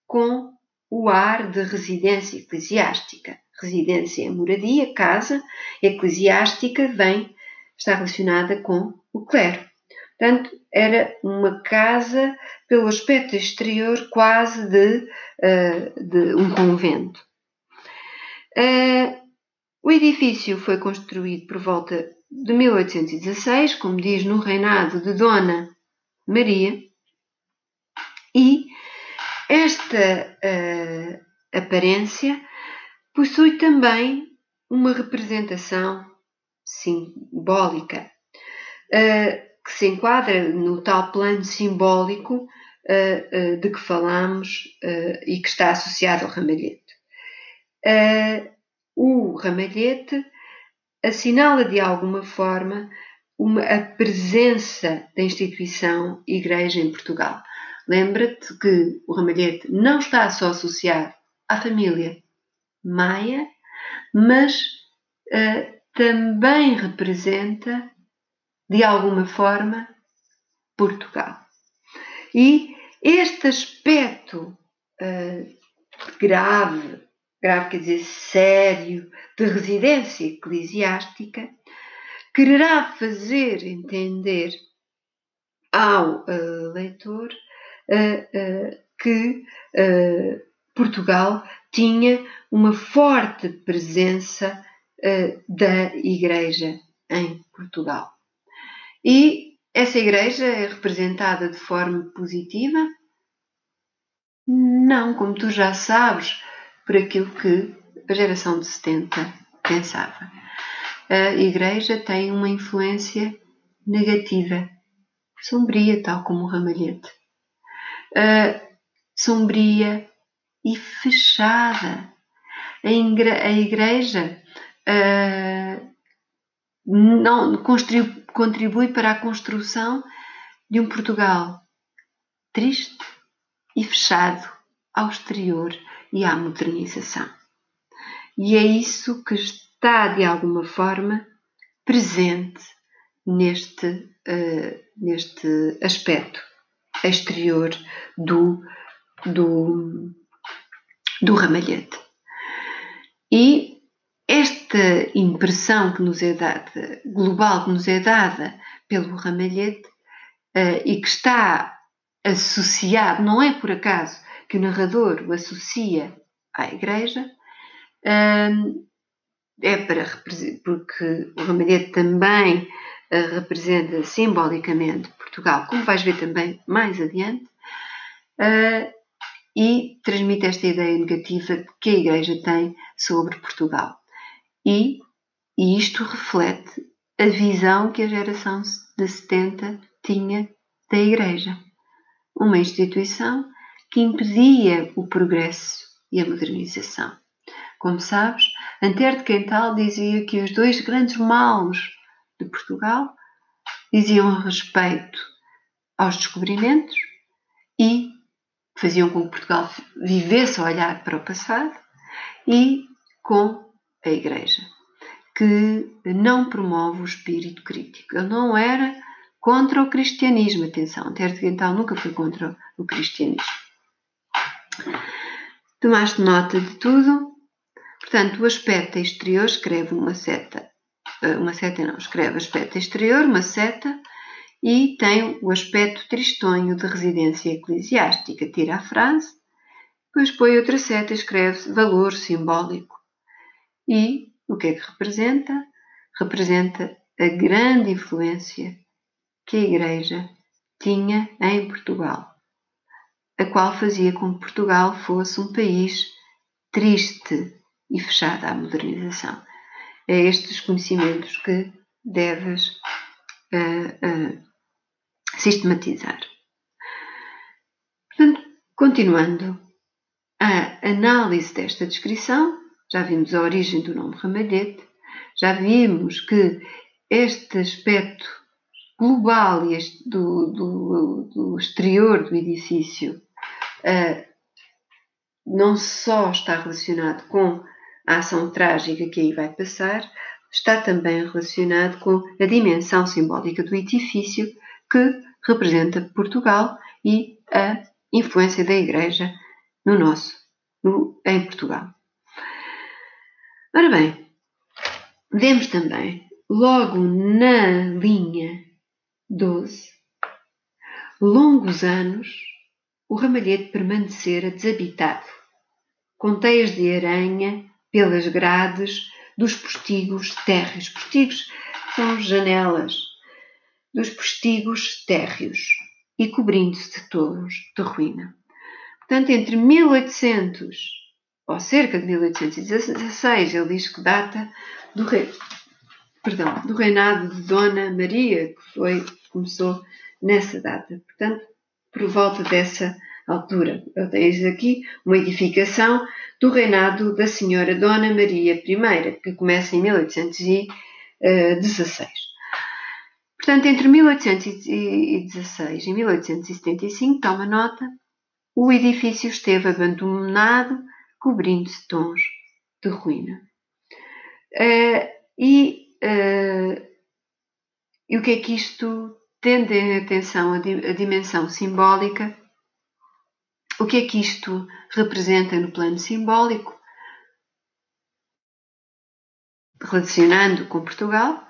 com o ar de residência eclesiástica. Residência é moradia, casa, eclesiástica vem, está relacionada com o clero. Portanto, era uma casa, pelo aspecto exterior, quase de, uh, de um convento. Uh, o edifício foi construído por volta de 1816, como diz no reinado de Dona Maria, e esta uh, aparência possui também uma representação simbólica. Uh, que se enquadra no tal plano simbólico uh, uh, de que falamos uh, e que está associado ao ramalhete. o ramalhete assinala de alguma forma uma, a presença da instituição Igreja em Portugal. Lembra-te que o ramalhete não está só associado à família maia, mas também representa de alguma forma, Portugal. E este aspecto uh, grave, grave quer dizer sério, de residência eclesiástica, quererá fazer entender ao uh, leitor uh, que Portugal tinha uma forte presença da Igreja em Portugal. E essa igreja é representada de forma positiva? Não, como tu já sabes, por aquilo que a geração de 70 pensava. A igreja tem uma influência negativa, sombria, tal como o ramalhete. Uh, sombria e fechada. A, igreja uh, não contribui para a construção de um Portugal triste e fechado ao exterior e à modernização. E é isso que está, de alguma forma, presente neste, uh, neste aspecto exterior do, do, do ramalhete. E esta impressão que nos é dada, global que nos é dada pelo ramalhete uh, e que está associado, não é por acaso que o narrador o associa à Igreja, uh, é para porque o ramalhete também uh, representa simbolicamente Portugal, como vais ver também mais adiante, e transmite esta ideia negativa que a Igreja tem sobre Portugal. E, e isto reflete a visão que a geração de 70 tinha da Igreja. Uma instituição que impedia o progresso e a modernização. Como sabes, Antero de Quental dizia que os dois grandes males de Portugal diziam respeito aos descobrimentos e faziam com que Portugal vivesse a olhar para o passado e com a Igreja, que não promove o espírito crítico. Ele não era contra o cristianismo, atenção, Terra Oriental nunca foi contra o cristianismo. Tomaste nota de tudo, portanto, o aspecto exterior escreve uma seta, eh, uma seta não, escreve aspecto exterior, uma seta, e tem o aspecto tristonho de residência eclesiástica, tira a frase, depois põe outra seta e escreve valor simbólico e o que é que representa? Representa a grande influência que a Igreja tinha em Portugal, a qual fazia com que Portugal fosse um país triste e fechada à modernização. É estes conhecimentos que deves uh, uh, sistematizar. Portanto, continuando a análise desta descrição, já vimos a origem do nome ramalhete, já vimos que este aspecto global e este do, do, do, exterior do edifício uh, não só está relacionado com a ação trágica que aí vai passar, está também relacionado com a dimensão simbólica do edifício que representa Portugal e a influência da Igreja no nosso, no, em Portugal. Ora bem, vemos também, logo na linha 12, longos anos o ramalhete permanecera desabitado, com teias de aranha pelas grades dos postigos térreos. Postigos são janelas dos postigos térreos e cobrindo-se de touros de ruína. Portanto, entre 1800 ou cerca de 1816, ele diz que data do, rei, perdão, do reinado de Dona Maria, que foi, começou nessa data. Portanto, por volta dessa altura. Tens aqui uma edificação do reinado da Senhora Dona Maria I, que começa em 1816. Portanto, entre 1816 e 1875, toma nota, o edifício esteve abandonado, cobrindo-se tons de ruína. Uh, e, uh, e o que é que isto, tendo em atenção a, a dimensão simbólica, o que é que isto representa no plano simbólico? Relacionando com Portugal,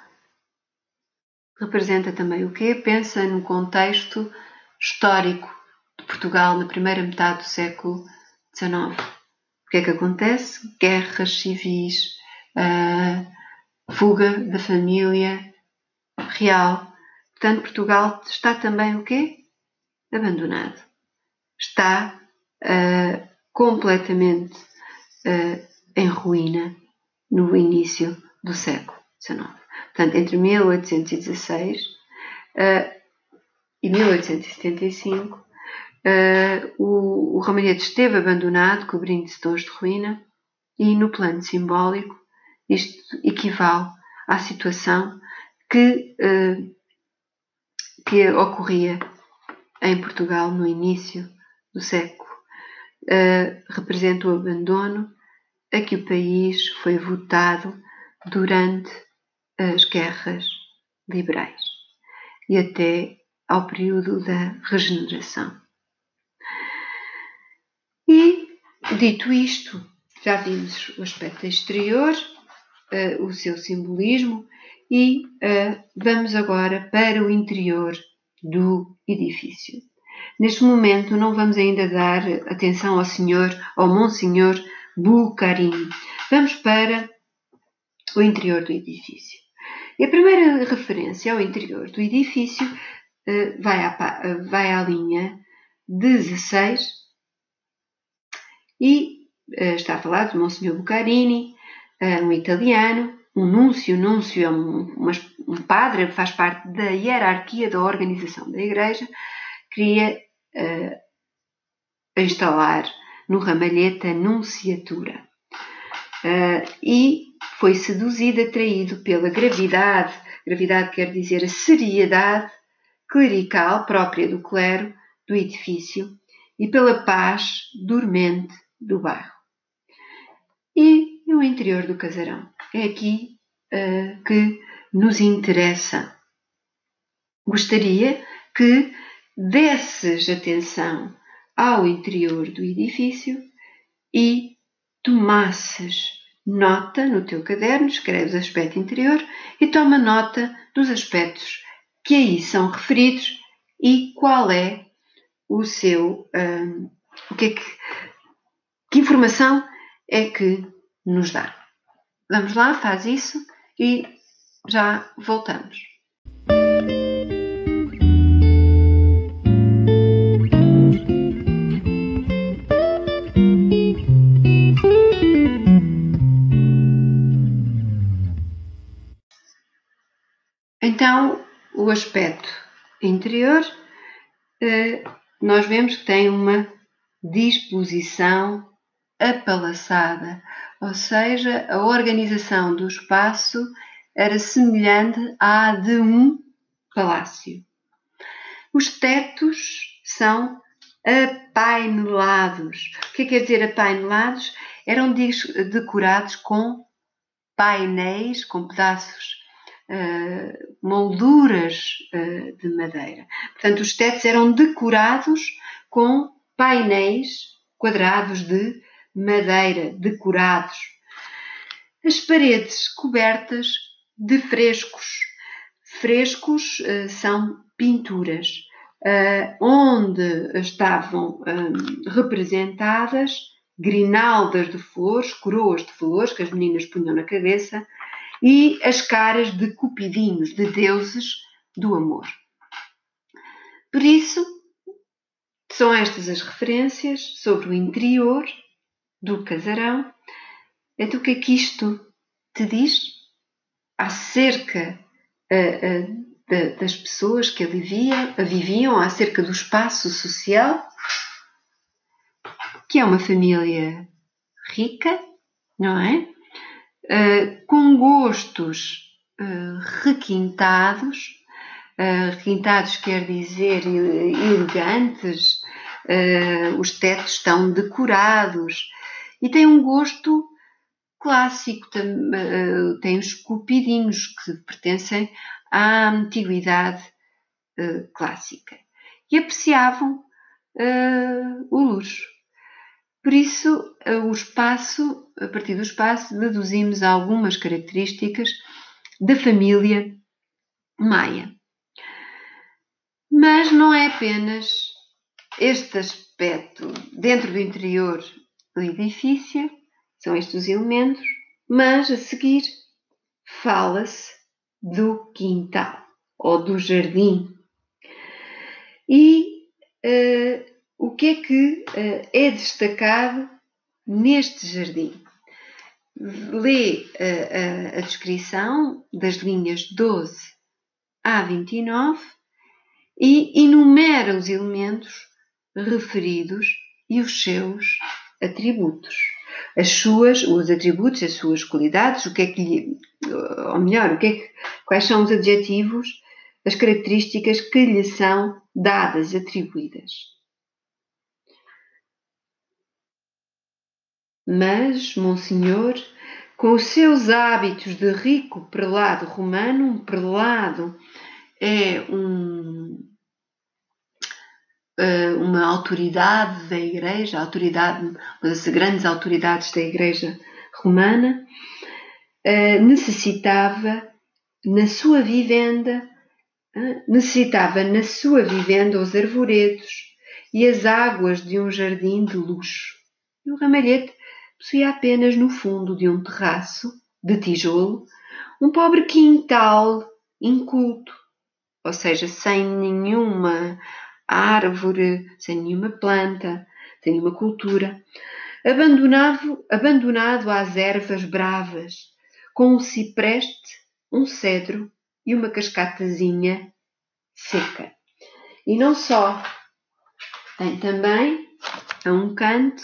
representa também o quê? Pensa no contexto histórico de Portugal na primeira metade do século XIX. Que é que acontece? Guerras civis, uh, fuga da família real. Portanto, Portugal está também o quê? Abandonado está uh, completamente uh, em ruína no início do século XIX. Portanto, entre 1816 uh, eh, e 1875, o, o ramalhete esteve abandonado, cobrindo-se tons de ruína, e no plano simbólico, isto equivale à situação que, que ocorria em Portugal no início do século uh, representa o abandono a que o país foi votado durante as guerras liberais e até ao período da regeneração. E, dito isto, já vimos o aspecto exterior, uh, o seu simbolismo, e uh, vamos agora para o interior do edifício. Neste momento não vamos ainda dar atenção ao senhor, ao Monsenhor Bucarini. Vamos para o interior do edifício. E a primeira referência ao interior do edifício uh, vai, à, vai à linha 16 e uh, está a falar de Monsenhor Bucarini, um italiano, um núncio. Núncio é um, um padre, faz parte da hierarquia da organização da Igreja, queria uh, instalar no ramalhete a nunciatura. Uh, e foi seduzido, atraído pela gravidade, gravidade quer dizer a seriedade clerical própria do clero, do edifício, e pela paz dormente do bairro. E no interior do casarão. É aqui uh, que nos interessa. Gostaria que desses atenção ao interior do edifício e tomasses nota no teu caderno, escreves aspecto interior e toma nota dos aspectos que aí são referidos e qual é o seu um, o que é que, que informação é que nos dá? Vamos lá, faz isso e já voltamos. Então, o aspecto interior, eh, nós vemos que tem uma disposição apalaçada, ou seja, a organização do espaço era semelhante à de um palácio. Os tetos são apainelados. O que é quer dizer apainelados? Eram decorados com painéis, com pedaços, uh, molduras uh, de madeira. Portanto, os tetos eram decorados com painéis quadrados de madeira, decorados. As paredes cobertas de frescos. Frescos uh, são pinturas, uh, onde estavam um, representadas grinaldas de flores, coroas de flores que as meninas punham na cabeça e as caras de cupidinhos, de deuses do amor. Por isso, são estas as referências sobre o interior do casarão. Então, o que é que isto te diz acerca uh, uh, de, das pessoas que ali via, viviam, acerca do espaço social? Que é uma família rica, não é? Uh, com gostos requintados, requintados quer dizer elegantes, os tetos estão decorados e tem um gosto clássico, tem, uh, tem os cupidinhos que pertencem à antiguidade uh, clássica e apreciavam o luxo. Por isso, o espaço, a partir do espaço, deduzimos algumas características da família maia. Mas não é apenas este aspecto dentro do interior do edifício, são estes os elementos, mas a seguir fala-se do quintal ou do jardim. E uh, o que é que uh, é destacado neste jardim? Lê uh, a descrição das linhas 12 a 29 e enumera os elementos referidos e os seus atributos. As suas, os atributos, as suas qualidades, o que é que lhe, ou melhor, o que é que, quais são os adjetivos, as características que lhe são dadas, atribuídas. Mas, Monsenhor, com os seus hábitos de rico prelado romano, um prelado é um, uma autoridade da Igreja, autoridade, uma das grandes autoridades da Igreja romana, eh, necessitava na sua vivenda, eh, necessitava na sua vivenda os arvoredos e as águas de um jardim de luxo. E o ramalhete possuía apenas no fundo de um terraço de tijolo um pobre quintal inculto, ou seja, sem nenhuma árvore, sem nenhuma planta, sem nenhuma cultura, abandonado, abandonado às ervas bravas, com um cipreste, um cedro e uma cascatazinha seca. E não só, tem também, a um canto,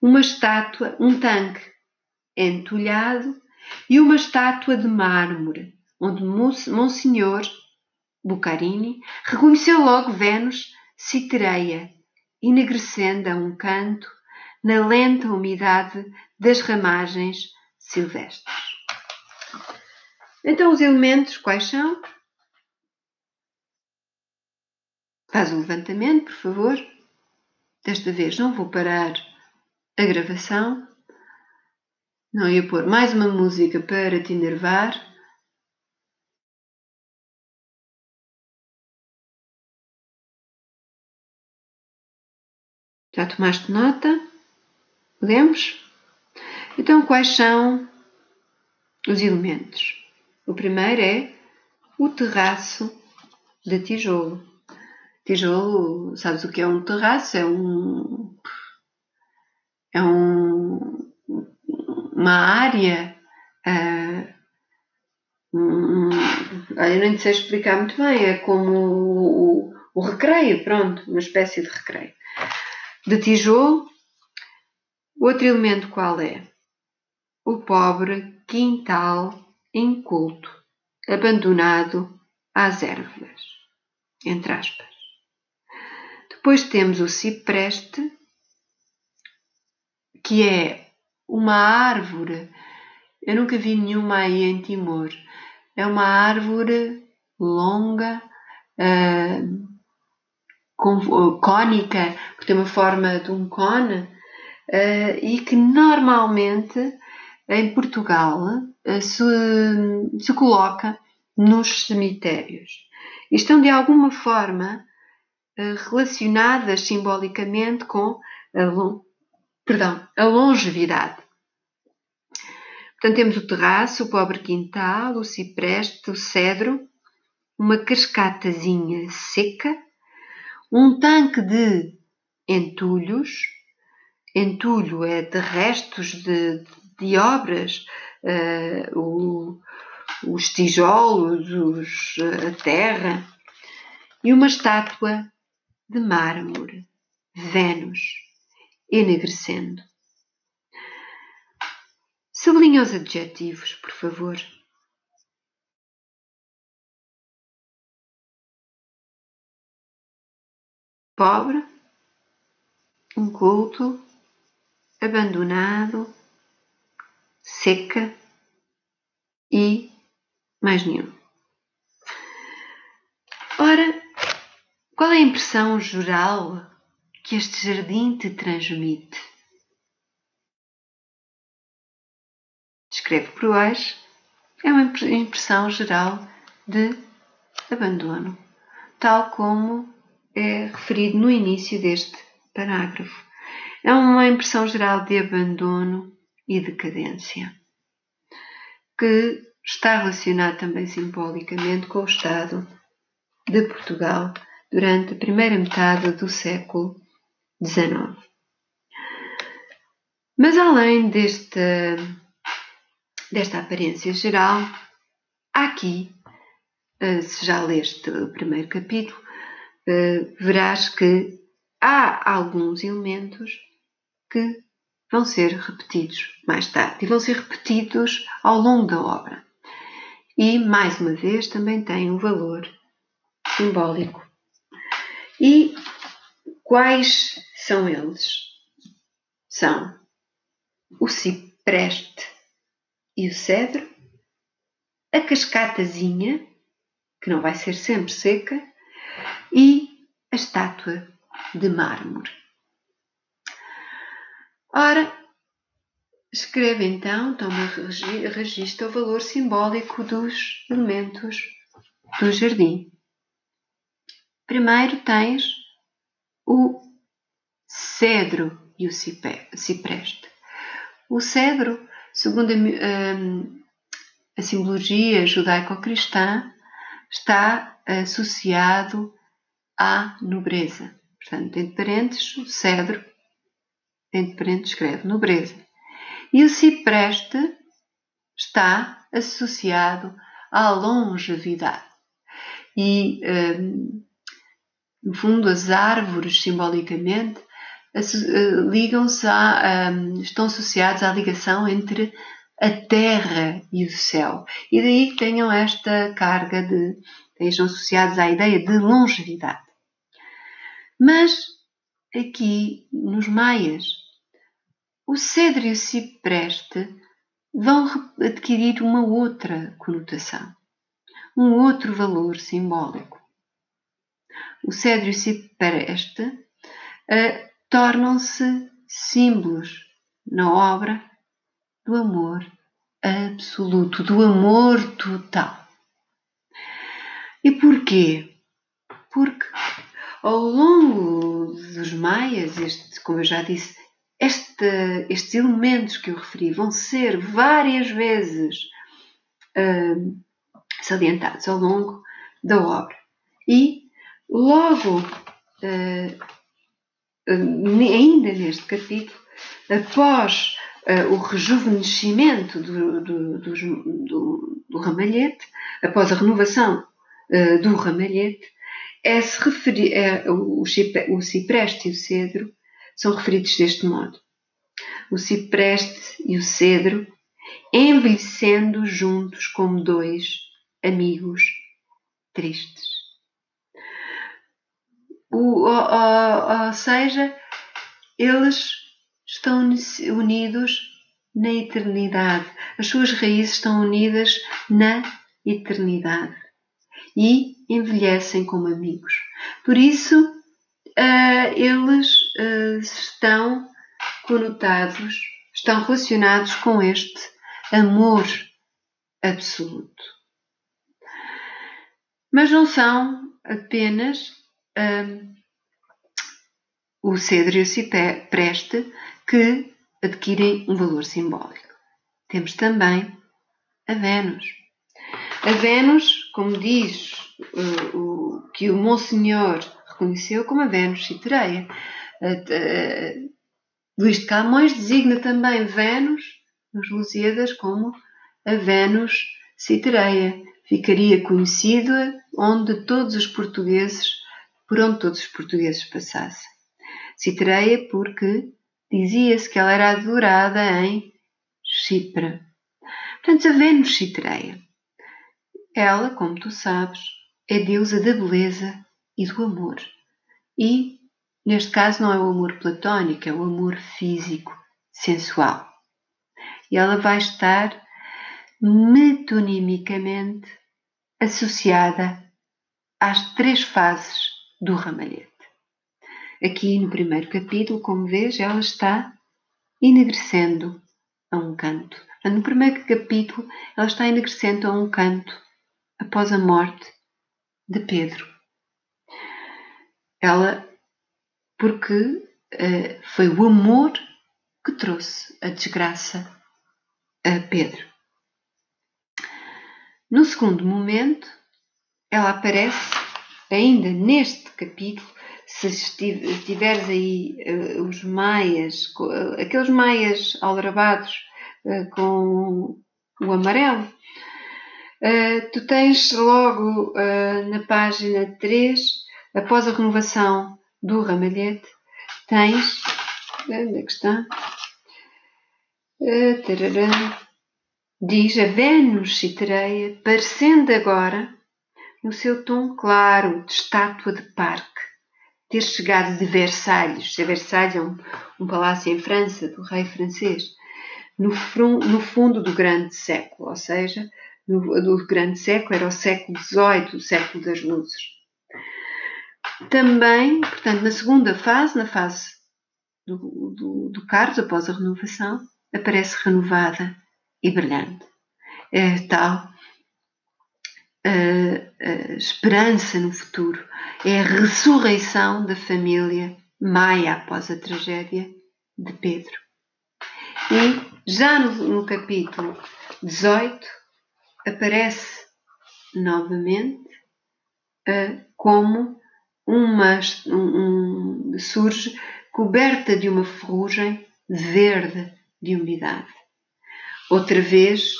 uma estátua, um tanque entulhado e uma estátua de mármore, onde Monsenhor Bucarini reconheceu logo Vênus Citereia, enegrecendo a um canto na lenta umidade das ramagens silvestres. Então, os elementos quais são? Faz um levantamento, por favor. Desta vez não vou parar a gravação. Não ia pôr mais uma música para te enervar. Já tomaste nota? Podemos? Então, quais são os elementos? O primeiro é o terraço de tijolo. Tijolo, sabes o que é um terraço? É um. É um, uma área uh, um, olha, nem sei explicar muito bem, é como o, o, o recreio, pronto, uma espécie de recreio. De tijolo, outro elemento qual é? O pobre quintal inculto, abandonado às ervas, entre aspas. Depois temos o cipreste, que é uma árvore, eu nunca vi nenhuma aí em Timor, é uma árvore longa, uh, cônica, que tem uma forma de um cone, uh, e que normalmente em Portugal uh, se, se coloca nos cemitérios. E estão de alguma forma relacionadas simbolicamente com a, perdão, a longevidade. Portanto, temos o terraço, o pobre quintal, o cipreste, o cedro, uma cascatazinha seca, um tanque de entulhos. Entulho é de restos de, de obras, uh, o, os tijolos, os, a terra, e uma estátua de mármore, Vênus, enegrecendo. Sublinhe os adjetivos, por favor. Pobre, inculto, abandonado, seca e mais nenhum. Ora, qual é a impressão geral que este jardim te transmite? Escreve por baixo. É uma impressão geral de abandono, tal como é referido no início deste parágrafo. É uma impressão geral de abandono e decadência, que está relacionado também simbolicamente com o Estado de Portugal durante a primeira metade do século XIX. Mas além deste desta aparência geral, aqui, eh, se já leste o primeiro capítulo, verás que há alguns elementos que vão ser repetidos mais tarde e vão ser repetidos ao longo da obra. E, mais uma vez, também tem um valor simbólico. E quais são eles? São o cipreste e o cedro, a cascatazinha, que não vai ser sempre seca, e a estátua de mármore. Ora, escreve então, toma registro o valor simbólico dos elementos do jardim. Primeiro tens o cedro e o cipreste. O cedro Segundo a, hum, a simbologia judaico-cristã, está associado à nobreza. Portanto, entre parênteses, o cedro, entre parênteses, escreve nobreza. E o cipreste está associado à longevidade. E, um, no fundo, as árvores, simbolicamente, eh, ligam-se a, um, estão associados à ligação entre a terra e o céu. E daí que tenham esta carga de, estejam associados à ideia de longevidade. Mas aqui nos maias, o cedro e o cipreste vão adquirir uma outra conotação, um outro valor simbólico. O cedro e o cipreste uh, tornam-se símbolos na obra do amor absoluto, do amor total. E porquê? Porque ao longo dos maias, este, como eu já disse, este, estes elementos que eu referi vão ser várias vezes uh, salientados ao longo da obra. E logo uh, ainda neste capítulo, após uh, o rejuvenescimento do, do, do, do, ramalhete, após a renovação do ramalhete, é se é, o, o cipreste e o cedro são referidos deste modo. O cipreste e o cedro envelhecendo juntos como dois amigos tristes. O, ou seja, eles estão unidos na eternidade. As suas raízes estão unidas na eternidade e envelhecem como amigos. Por isso, uh, eles uh, estão conotados, estão relacionados com este amor absoluto. Mas não são apenas uh, o cedro e o cipreste que adquirem um valor simbólico. Temos também a Vênus. A Vênus, como diz uh, o, que o Monsenhor reconheceu como a Vênus citereia. Uh, uh, Luís de Camões designa também Vênus, nos Lusíadas, como a Vênus citereia. Ficaria conhecida onde todos os portugueses, por onde todos os portugueses passassem. Citereia porque dizia-se que ela era adorada em Chipre. Portanto, a Vênus citereia. Ela, como tu sabes, é deusa da beleza e do amor. E, neste caso, não é o amor platónico, é o amor físico, sensual. E ela vai estar metonimicamente associada às três fases do ramalhete. Aqui no primeiro capítulo, como vês, ela está enegrecendo a um canto. No primeiro capítulo, ela está enegrecendo a um canto após a morte de Pedro. Ela, porque uh, foi o amor que trouxe a desgraça a Pedro. No segundo momento, ela aparece ainda neste capítulo. Se tiveres aí uh, os maias, aqueles maias aldrabados uh, com o amarelo, Uh, tu tens logo uh, na página 3, após a renovação do ramalhete, tens. Onde é que está? Uh, diz a Vênus citereia, parecendo agora, no seu tom claro de estátua de parque, ter chegado de Versalhes. Versalhes é um, um palácio em França, do rei francês, no, no fundo do grande século, ou seja, do, do grande século, era o século XVIII, o século das luzes. Também, portanto, na segunda fase, na fase do, do, do Carlos, após a renovação, aparece renovada e brilhante. É tal a esperança no futuro, é a ressurreição da família Maia após a tragédia de Pedro. E já no, no capítulo 18, aparece novamente uh, como uma um, um, surge coberta de uma ferrugem verde de umidade. Outra vez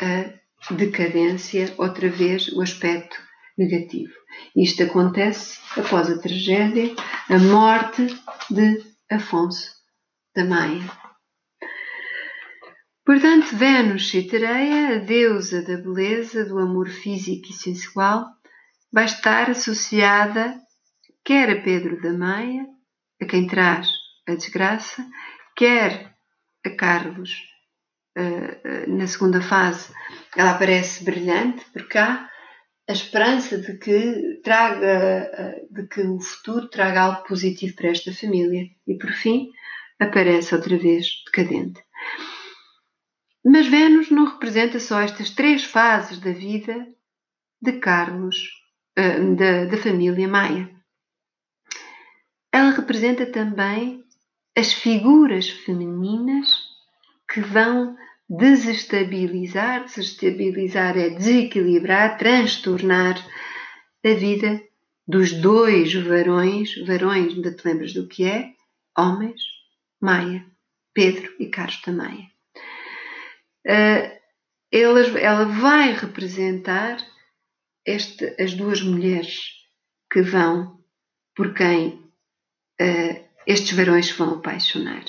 a decadência, outra vez o aspecto negativo. Isto acontece após a tragédia, a morte de Afonso da Maia. Portanto, Vênus Citereia, a deusa da beleza, do amor físico e sensual, vai estar associada quer a Pedro da Maia, a quem traz a desgraça, quer a Carlos. Uh, uh, na segunda fase, ela aparece brilhante, porque há a esperança de que traga, uh, de que o futuro traga algo positivo para esta família. E por fim, aparece outra vez decadente. Mas Vênus não representa só estas três fases da vida de Carlos, uh, da, da família Maia. Ela representa também as figuras femininas que vão desestabilizar, desestabilizar é desequilibrar, transtornar a vida dos dois varões, varões, ainda te lembras do que é? Homens, Maia, Pedro e Carlos da Maia. Ah, ela, ela vai representar este, as duas mulheres que vão, por quem uh, estes varões vão apaixonar.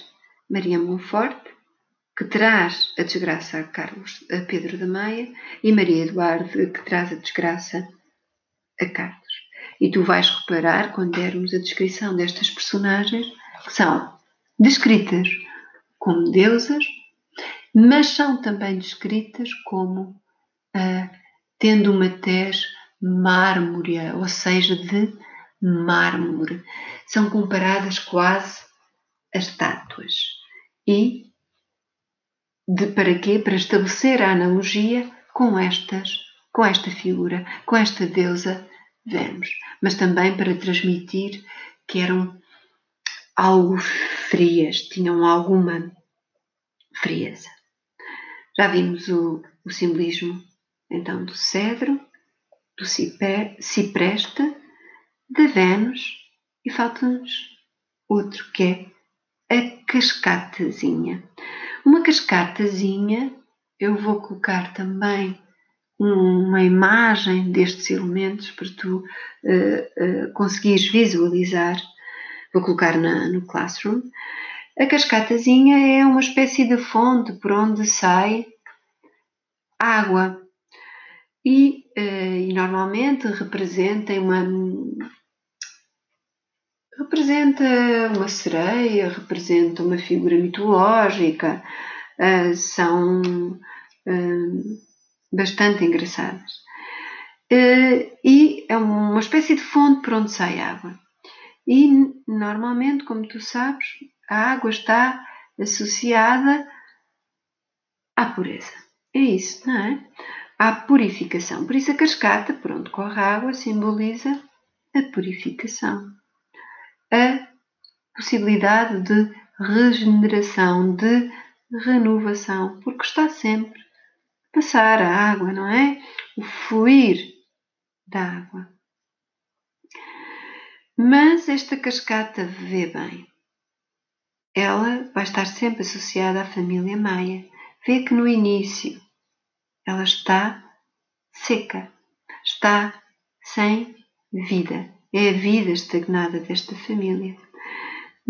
Maria Monforte, que traz a desgraça a Carlos, a Pedro da Maia, e Maria Eduardo, que traz a desgraça a Carlos. E tu vais reparar, quando dermos a descrição destas personagens, que são descritas como deusas, mas são também descritas como uh, tendo uma tez mármorea, ou seja, de mármore. São comparadas quase a estátuas. E de para quê? Para estabelecer a analogia com estas, com esta figura, com esta deusa Vênus, mas também para transmitir que eram algo frias, tinham alguma frieza. Já vimos o, o simbolismo então do cedro, do cipreste, da Vênus e falta-nos outro que é a cascatazinha. Uma cascatazinha, eu vou colocar também uma imagem destes elementos para tu uh, uh, conseguires visualizar. Vou colocar na, no Classroom. A cascatazinha é uma espécie de fonte por onde sai água e, uh, e normalmente representa uma representa uma sereia, representa uma figura mitológica, uh, são uh, bastante engraçadas. E é uma espécie de fonte por onde sai água. E normalmente, como tu sabes, a água está associada à pureza. É isso, não é? À purificação. Por isso a cascata, por onde corre a água, simboliza a purificação a possibilidade de regeneração, de renovação, porque está sempre a passar a água, não é? O fluir da água. Mas esta cascata vê bem. Ela vai estar sempre associada à família Maia. Vê que no início ela está seca, está sem vida. É a vida estagnada desta família.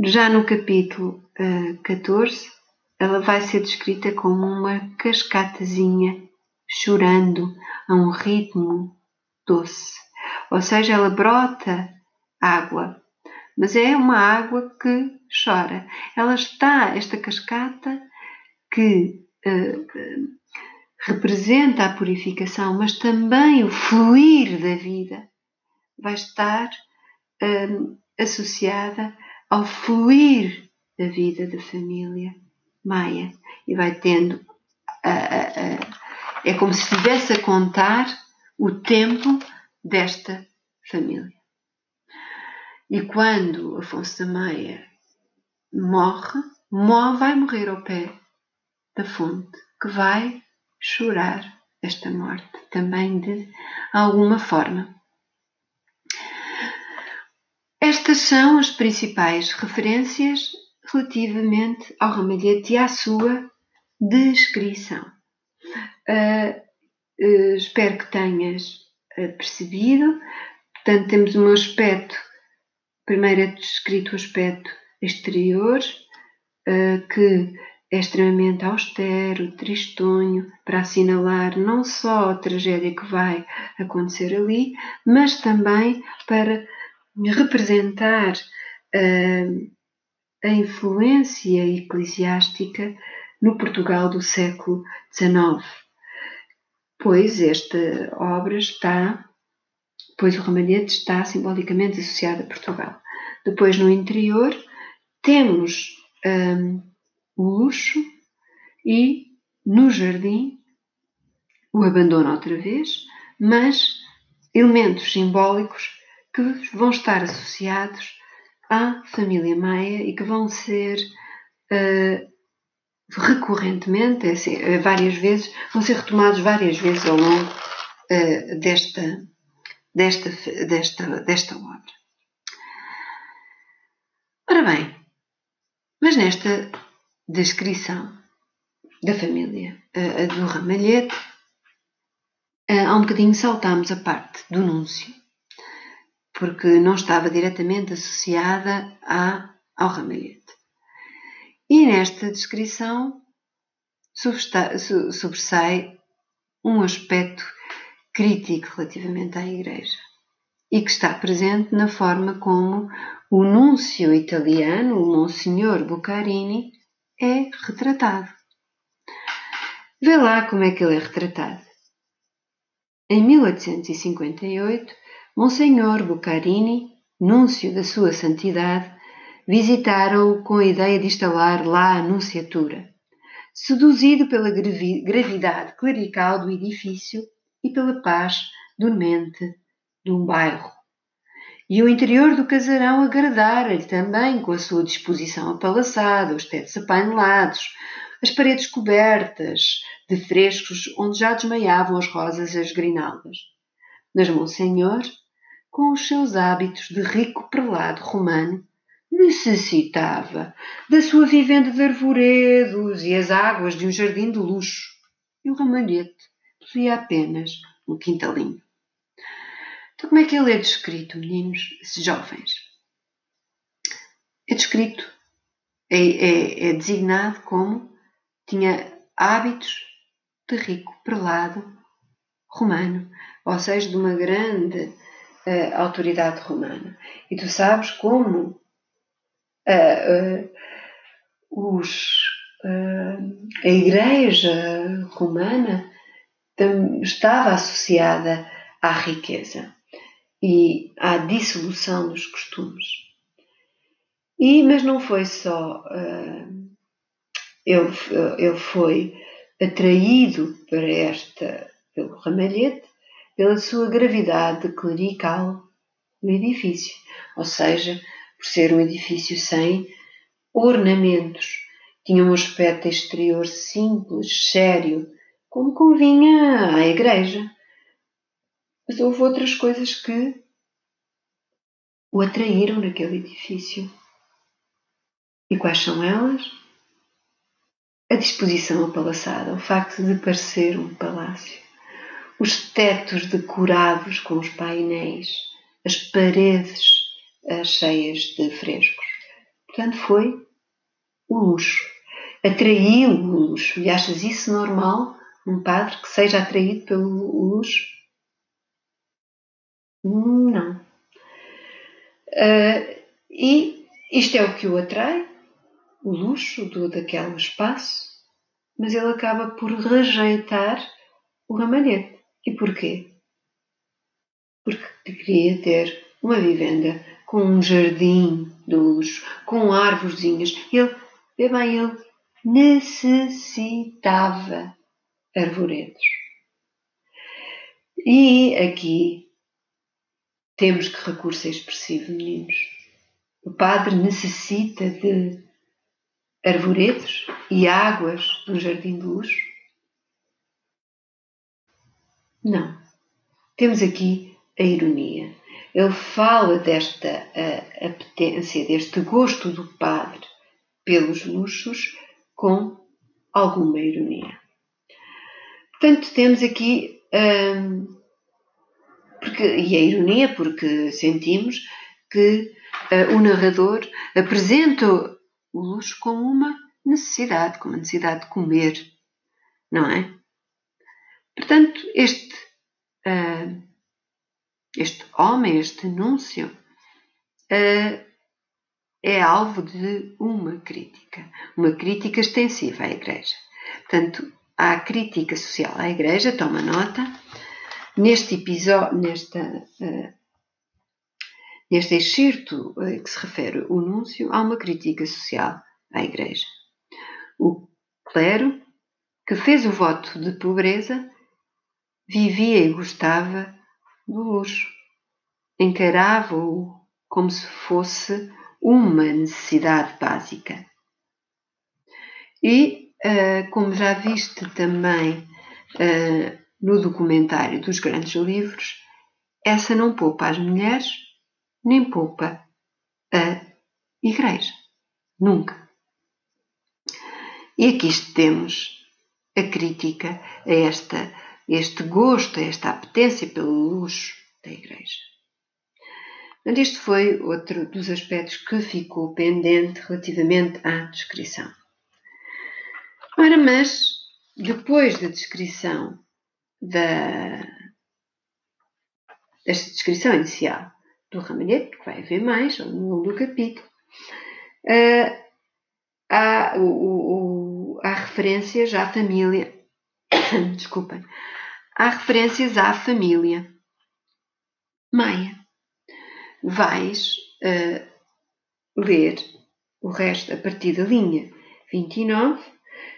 Já no capítulo uh, eh, 14, ela vai ser descrita como uma cascatazinha chorando a um ritmo doce. Ou seja, ela brota água, mas é uma água que chora. Ela está, esta cascata, que uh, representa a purificação, mas também o fluir da vida vai estar hum, associada ao fluir da vida da família Maia e vai tendo. é como se estivesse a contar o tempo desta família. E quando Afonso da Maia morre, Mó vai morrer ao pé da fonte, que vai chorar esta morte também de alguma forma. Estas são as principais referências relativamente ao ramalhete e à sua descrição. Uh, uh, espero que tenhas uh, percebido. Portanto, temos um aspecto, primeiro é descrito o aspecto exterior, que é extremamente austero, tristonho, para assinalar não só a tragédia que vai acontecer ali, mas também para representar uh, a influência eclesiástica no Portugal do século XIX, pois esta obra está, pois o ramalhete está simbolicamente associado a Portugal. Depois, no interior, temos um, o luxo e no jardim o abandono outra vez, mas elementos simbólicos que vão estar associados à família Maia e que vão ser uh, recorrentemente, é assim, eh, várias vezes, vão ser retomados várias vezes ao longo uh, desta, desta, desta, desta obra. Ora bem, mas nesta descrição da família uh, do Ramalhete, há um bocadinho saltámos a parte do núncio, porque não estava diretamente associada à, ao ramalhete. E nesta descrição sobressai um aspecto crítico relativamente à Igreja e que está presente na forma como o núncio italiano, o Monsignor Bucarini, é retratado. Vê lá como é que ele é retratado. Em 1858, Monsenhor Bucarini, núncio da Sua Santidade, visitaram-o com a ideia de instalar lá a nunciatura. Seduzido pela gravidade clerical do edifício e pela paz dormente de um bairro. E o interior do casarão agradara-lhe também com a sua disposição apalaçada, os tetos apainelados, as paredes cobertas de frescos onde já desmaiavam as rosas e as grinaldas. Mas Monsenhor, com os seus hábitos de rico prelado romano, necessitava da sua vivenda de arvoredos e as águas de um jardim de luxo. E o ramalhete possuía apenas um quintalinho. Então, como é que ele é descrito, meninos jovens? É descrito, é, é, é designado como tinha hábitos de rico prelado romano, ou seja, de uma grande uh, autoridade romana. E tu sabes como uh, uh, os, a Igreja romana estava associada à riqueza e à dissolução dos costumes. E, mas não foi só. Uh, ele, ele foi atraído para esta, pelo ramalhete, pela sua gravidade clerical no edifício, ou seja, por ser um edifício sem ornamentos. Tinha um aspecto exterior simples, sério, como convinha à igreja. Mas houve outras coisas que o atraíram naquele edifício. E quais são elas? A disposição apalaçada, o facto de parecer um palácio, os tetos decorados com os painéis, as paredes cheias de frescos. Portanto, foi o luxo. Atraiu o luxo. E achas isso normal? Um padre que seja atraído pelo luxo? Não. Uh, e isto é o que o atrai, o luxo do, daquele espaço, mas ele acaba por rejeitar o ramalhete. E porquê? Porque queria ter uma vivenda com um jardim de luxo, com árvorezinhas. Ele, bem, ele necessitava arvoredos. E aqui temos que recurso expressivo, meninos. O padre necessita de arvoredos e águas um jardim de luz? Não. Temos aqui a ironia. Ele fala desta apetência, deste gosto do padre pelos luxos com alguma ironia. Portanto, temos aqui hum, porque, e a ironia, porque sentimos que uh, o narrador apresenta o luxo como uma necessidade, como a necessidade de comer, não é? Portanto, este, uh, este homem, este anúncio, uh, é alvo de uma crítica, uma crítica extensiva à Igreja. Portanto, há crítica social à Igreja, toma nota, Neste episódio, nesta, uh, neste excerto uh, que se refere ao núncio, há uma crítica social à Igreja. O clero, que fez o voto de pobreza, vivia e gostava do luxo. Encarava-o como se fosse uma necessidade básica. E, uh, como já viste também no documentário dos grandes livros, essa não poupa as mulheres, nem poupa a Igreja. Nunca. E aqui temos a crítica a esta este gosto, esta apetência pelo luxo da Igreja. Portanto, este foi outro dos aspectos que ficou pendente relativamente à descrição. Ora, mas depois da descrição da, desta descrição inicial do ramalhete, que vai haver mais ao longo do capítulo, uh, há, o, o, há referências à família. Desculpem. Há referências à família Maia. Vais uh, ler o resto a partir da linha 29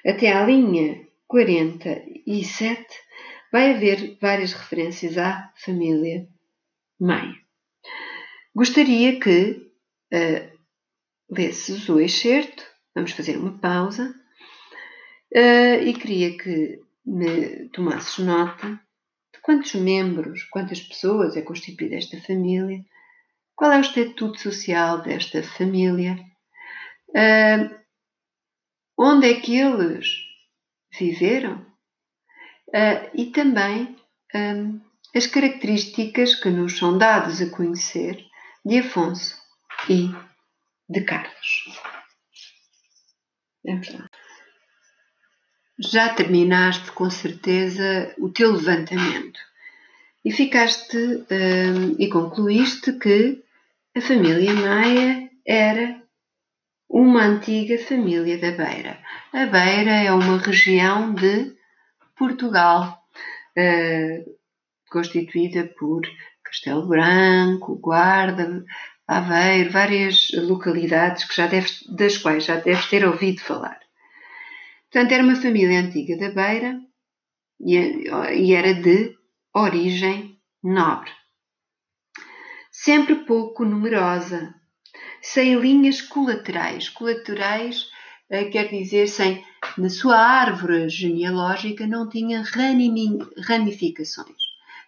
até à linha 47. Vai haver várias referências à família Maia. Gostaria que uh, lesses o excerto, vamos fazer uma pausa, uh, e queria que me tomasses nota de quantos membros, quantas pessoas é constituída esta família, qual é o estatuto social desta família, uh, onde é que eles viveram uh, e também um, as características que nos são dadas a conhecer de Afonso e de Carlos. Vamos lá. Já terminaste com certeza o teu levantamento e ficaste um, e concluíste que a família Maia era uma antiga família da Beira. A Beira é uma região de Portugal, uh, constituída por Castelo Branco, Guarda, Aveiro, várias localidades que já deves, das quais já deves ter ouvido falar. Portanto, era uma família antiga da Beira e era de origem nobre. Sempre pouco numerosa, sem linhas colaterais. Colaterais eh, quer dizer sem, na sua árvore genealógica não tinha ramificações.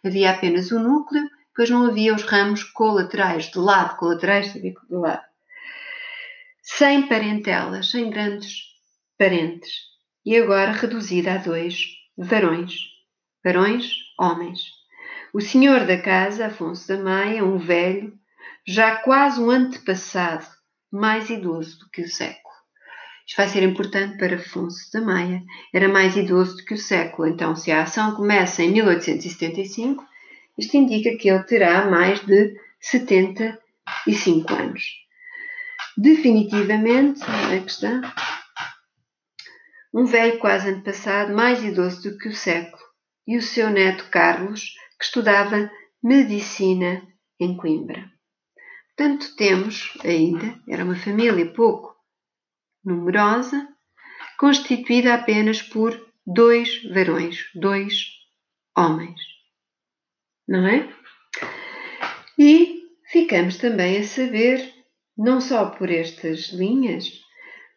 Havia apenas o núcleo pois não havia os ramos colaterais, de lado, colaterais, de lado. Sem parentelas, sem grandes parentes, e agora reduzida a dois varões. Varões, homens. O senhor da casa, Afonso da Maia, um velho, já quase um antepassado, mais idoso do que o século. Isto vai ser importante para Afonso da Maia. Era mais idoso do que o século. Então, se a ação começa em 1875, isto indica que ele terá mais de 75 anos. Definitivamente, onde é que está? Um velho quase antepassado, mais idoso do que o século, e o seu neto Carlos, que estudava medicina em Coimbra. Portanto, temos ainda, era uma família pouco numerosa, constituída apenas por dois varões, dois homens não é? E ficamos também a saber, não só por estas linhas,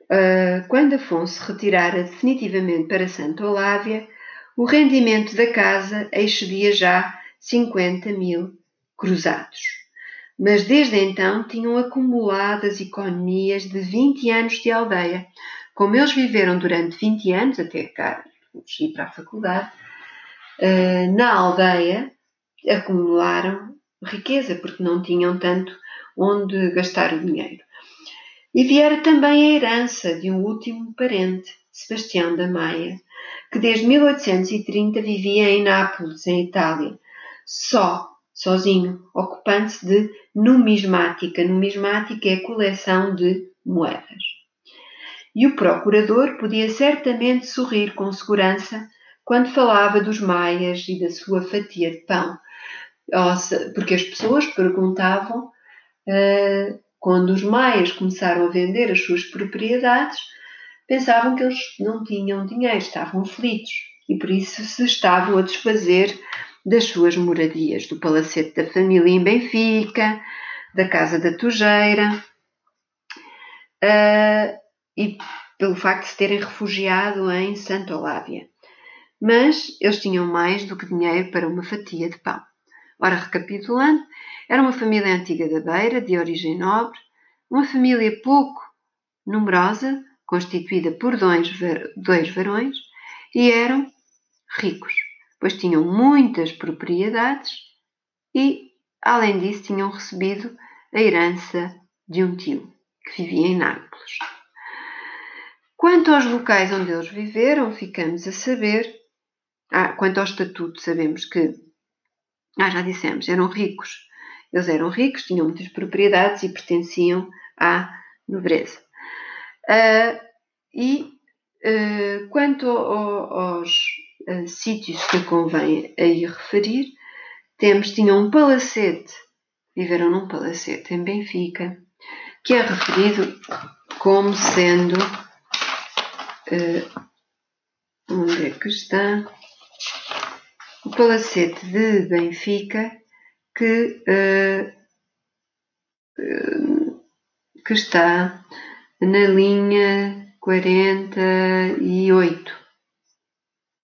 uh, quando Afonso retirara definitivamente para Santa Olávia, o rendimento da casa excedia já 50 mil cruzados. Mas desde então tinham acumulado as economias de 20 anos de aldeia. Como eles viveram durante 20 anos, até cá ir para a faculdade, uh, na aldeia, acumularam riqueza, porque não tinham tanto onde gastar o dinheiro. E viera também a herança de um último parente, Sebastião da Maia, que desde 1830 vivia em Nápoles, em Itália, só, sozinho, ocupando-se de numismática. Numismática é coleção de moedas. E o procurador podia certamente sorrir com segurança quando falava dos maias e da sua fatia de pão, porque as pessoas perguntavam, uh, quando os maias começaram a vender as suas propriedades, pensavam que eles não tinham dinheiro, estavam aflitos e por isso se estavam a desfazer das suas moradias, do palacete da família em Benfica, da casa da Tujeira, uh, e pelo facto de se terem refugiado em Santa Olávia. Mas eles tinham mais do que dinheiro para uma fatia de pão. Ora, recapitulando, era uma família antiga da Beira, de origem nobre, uma família pouco numerosa, constituída por dois, dois varões, e eram ricos. Pois tinham muitas propriedades e, além disso, tinham recebido a herança de um tio que vivia em Nápoles. Quanto aos locais onde eles viveram, ficamos a saber. Ah, quanto ao estatuto, sabemos que, ah, já dissemos, eram ricos. Eles eram ricos, tinham muitas propriedades e pertenciam à nobreza. Uh, e uh, quanto ao, aos sítios que convém aí referir, temos, tinham um palacete, viveram num palacete em Benfica, que é referido como sendo uh, onde é que está? O Palacete de Benfica, que, uh, que está na linha 48.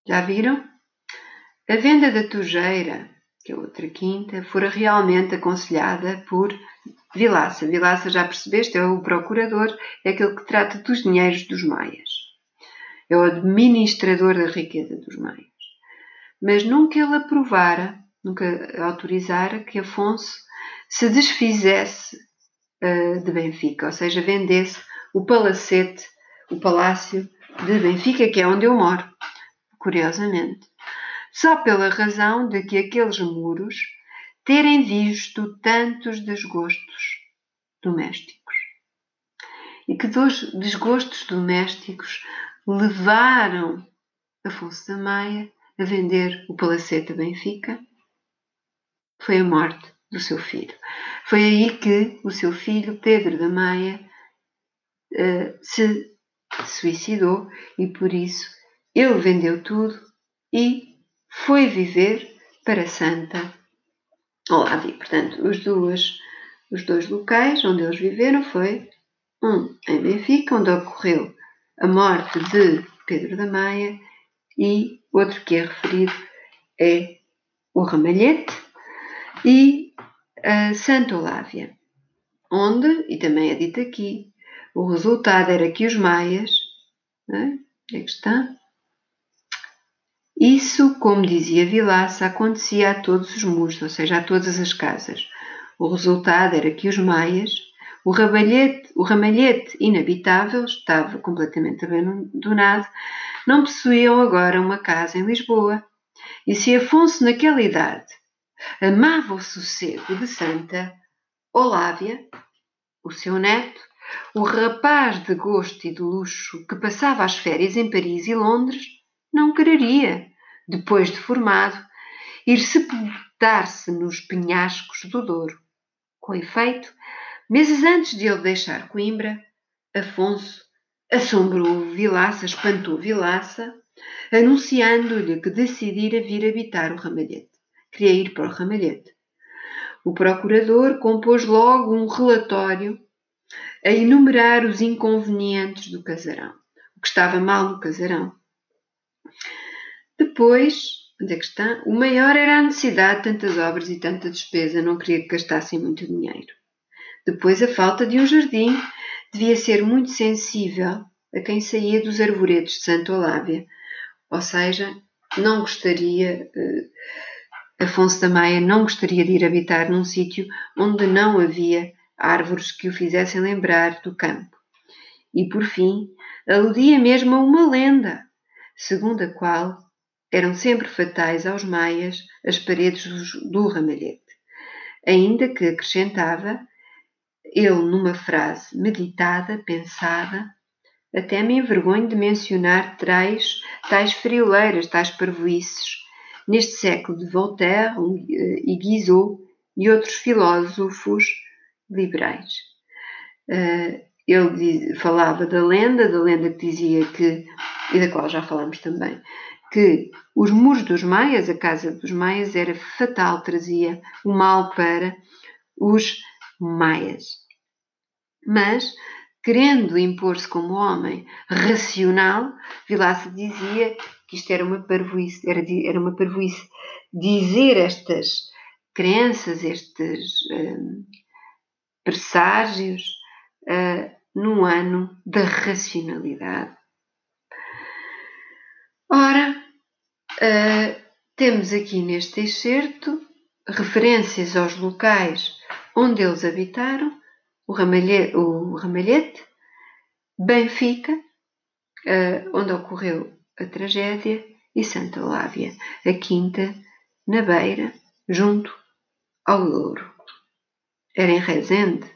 Já viram? A venda da Tujeira, que é outra quinta, fora realmente aconselhada por Vilaça. Vilaça, já percebeste, é o procurador, é aquele que trata dos dinheiros dos maias. É o administrador da riqueza dos maias. Mas nunca ele aprovara, nunca autorizara que Afonso se desfizesse uh, de Benfica, ou seja, vendesse o palacete, o palácio de Benfica, que é onde eu moro, curiosamente. Só pela razão de que aqueles muros terem visto tantos desgostos domésticos. E que dos desgostos domésticos levaram Afonso da Maia a vender o palacete Benfica foi a morte do seu filho. Foi aí que o seu filho, Pedro da Maia, uh, se suicidou e por isso ele vendeu tudo e foi viver para Santa Olávia. Portanto, os, duas, os dois locais onde eles viveram foi um em Benfica, onde ocorreu a morte de Pedro da Maia, e outro que é referido é o Ramalhete e a Santa Olávia, onde, e também é dito aqui, o resultado era que os maias, né, é que está, isso, como dizia Vilaça, acontecia a todos os muros, ou seja, a todas as casas. O resultado era que os maias, o ramalhete, o ramalhete inabitável, estava completamente abandonado, não possuíam agora uma casa em Lisboa. E se Afonso, naquela idade, amava o sossego de Santa Olávia, o seu neto, o rapaz de gosto e de luxo que passava as férias em Paris e Londres, não quereria, depois de formado, ir sepultar-se nos penhascos do Douro. Com efeito, meses antes de ele deixar Coimbra, Afonso assombrou Vilaça, espantou Vilaça, anunciando-lhe que decidira vir habitar o Ramalhete. Queria ir para o Ramalhete. O procurador compôs logo um relatório a enumerar os inconvenientes do casarão, o que estava mal no casarão. Depois, onde é que está? O maior era a necessidade de tantas obras e tanta despesa, não queria que gastassem muito dinheiro. Depois, a falta de um jardim devia ser muito sensível a quem saía dos arvoredos de Santo Olávia, ou seja, não gostaria, eh, Afonso da Maia não gostaria de ir habitar num sítio onde não havia árvores que o fizessem lembrar do campo. E, por fim, aludia mesmo a uma lenda, segundo a qual eram sempre fatais aos maias as paredes do ramalhete, ainda que acrescentava ele numa frase meditada, pensada, até me envergonho de mencionar tais, tais frioleiras, tais parvoices, neste século de Voltaire e Guizot e outros filósofos liberais. Uh, ele falava da lenda, da lenda que dizia que, e da qual já falamos também, que os muros dos maias, a casa dos maias, era fatal, trazia o mal para os maias. Mas, querendo impor-se como homem racional, Vilaça dizia que isto era uma parvoíce, era, era uma parvoíce dizer estas crenças, estes um, presságios, uh, num ano da racionalidade. Ora, uh, temos aqui neste excerto referências aos locais onde eles habitaram, o Ramalhete, o Ramalhete Benfica, uh, onde ocorreu a tragédia, e Santa Olávia, a quinta, na beira, junto ao Douro. Era em Rezende,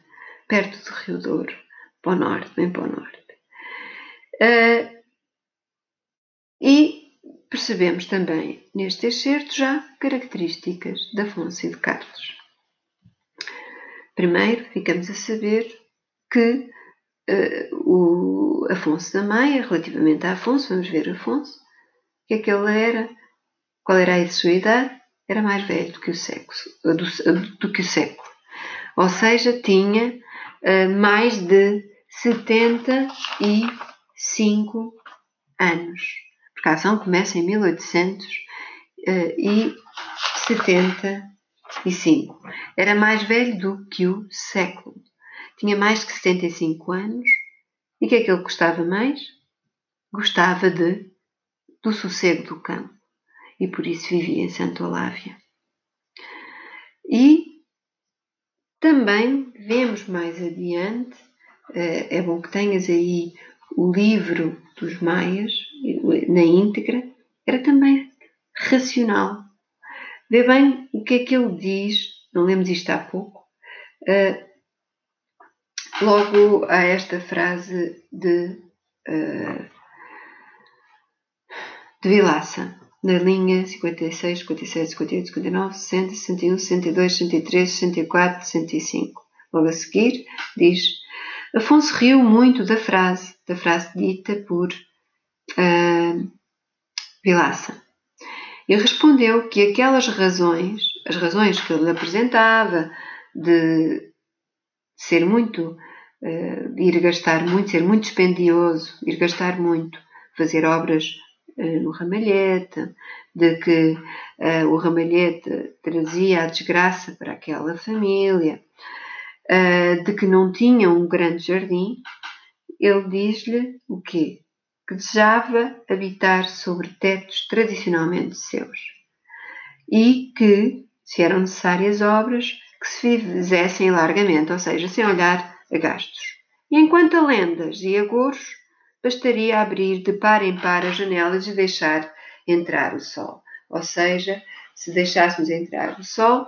perto do Rio Douro, para o norte, bem para o norte. Uh, e percebemos também neste excerto já características de Afonso e de Carlos. Primeiro, ficamos a saber que uh, o Afonso da Maia, relativamente a Afonso, vamos ver Afonso, que é que ele era, qual era a sua idade, era mais velho do que o século, do, do que o século. Ou seja, tinha uh, mais de 75 anos. Porque a ação começa em 1875. Era mais velho do que o século. Tinha mais que 75 anos. E o que é que ele gostava mais? Gostava de, do sossego do campo. E por isso vivia em Santo Olávia. E também vemos mais adiante, eh, é bom que tenhas aí o livro dos Maias, na íntegra, era também racional. Vê bem o que é que ele diz, não lemos isto há pouco, eh, logo a esta frase de, eh, de Vilaça na linha 56, 57, 58, 59, 60, 61, 62, 63, 64, 65. Logo a seguir, diz: Afonso riu muito da frase, da frase dita por uh, Vilaça. E respondeu que aquelas razões, as razões que ele apresentava de ser muito, uh, ir gastar muito, ser muito dispendioso, ir gastar muito, fazer obras eh, no ramalhete, de que uh, o ramalhete trazia a desgraça para aquela família, de que não tinha um grande jardim, ele diz-lhe o quê? Que desejava habitar sobre tetos tradicionalmente seus e que, se eram necessárias obras, que se fizessem largamente, ou seja, sem olhar a gastos. E enquanto a lendas e agouros bastaria abrir de par em par as janelas e deixar entrar o sol. Ou seja, se deixássemos entrar o sol,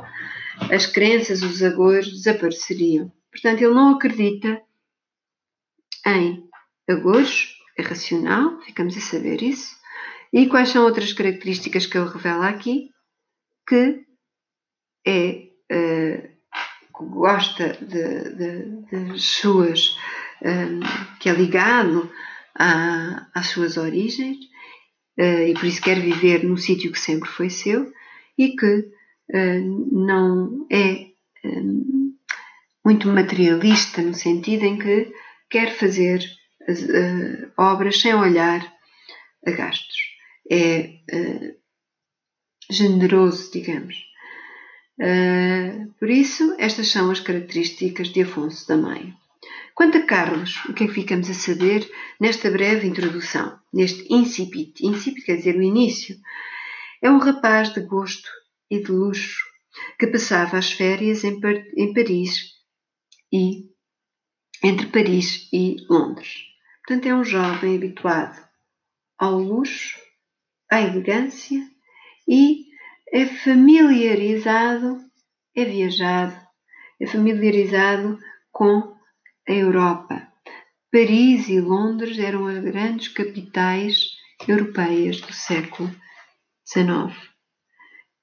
as crenças, os agores desapareceriam. Portanto, ele não acredita em agores, é racional, ficamos a saber isso. E quais são outras características que ele revela aqui? Que é, uh, gosta de, de, de suas, um, que é ligado às suas origens uh, e por isso quer viver no sítio que sempre foi seu e que uh, não é um, eh, muito materialista no sentido em que quer fazer uh, obras sem olhar a gastos. É generoso, digamos. por isso, estas são as características de Afonso da Maia. Quanto a Carlos, o que é que ficamos a saber nesta breve introdução, neste incipit? Incipit quer dizer o início. É um rapaz de gosto e de luxo que passava as férias em, Par em Paris e entre Paris e Londres. Portanto, é um jovem habituado ao luxo, à elegância e é familiarizado, é viajado, é familiarizado com a Europa. Paris e Londres eram as grandes capitais europeias do século XIX,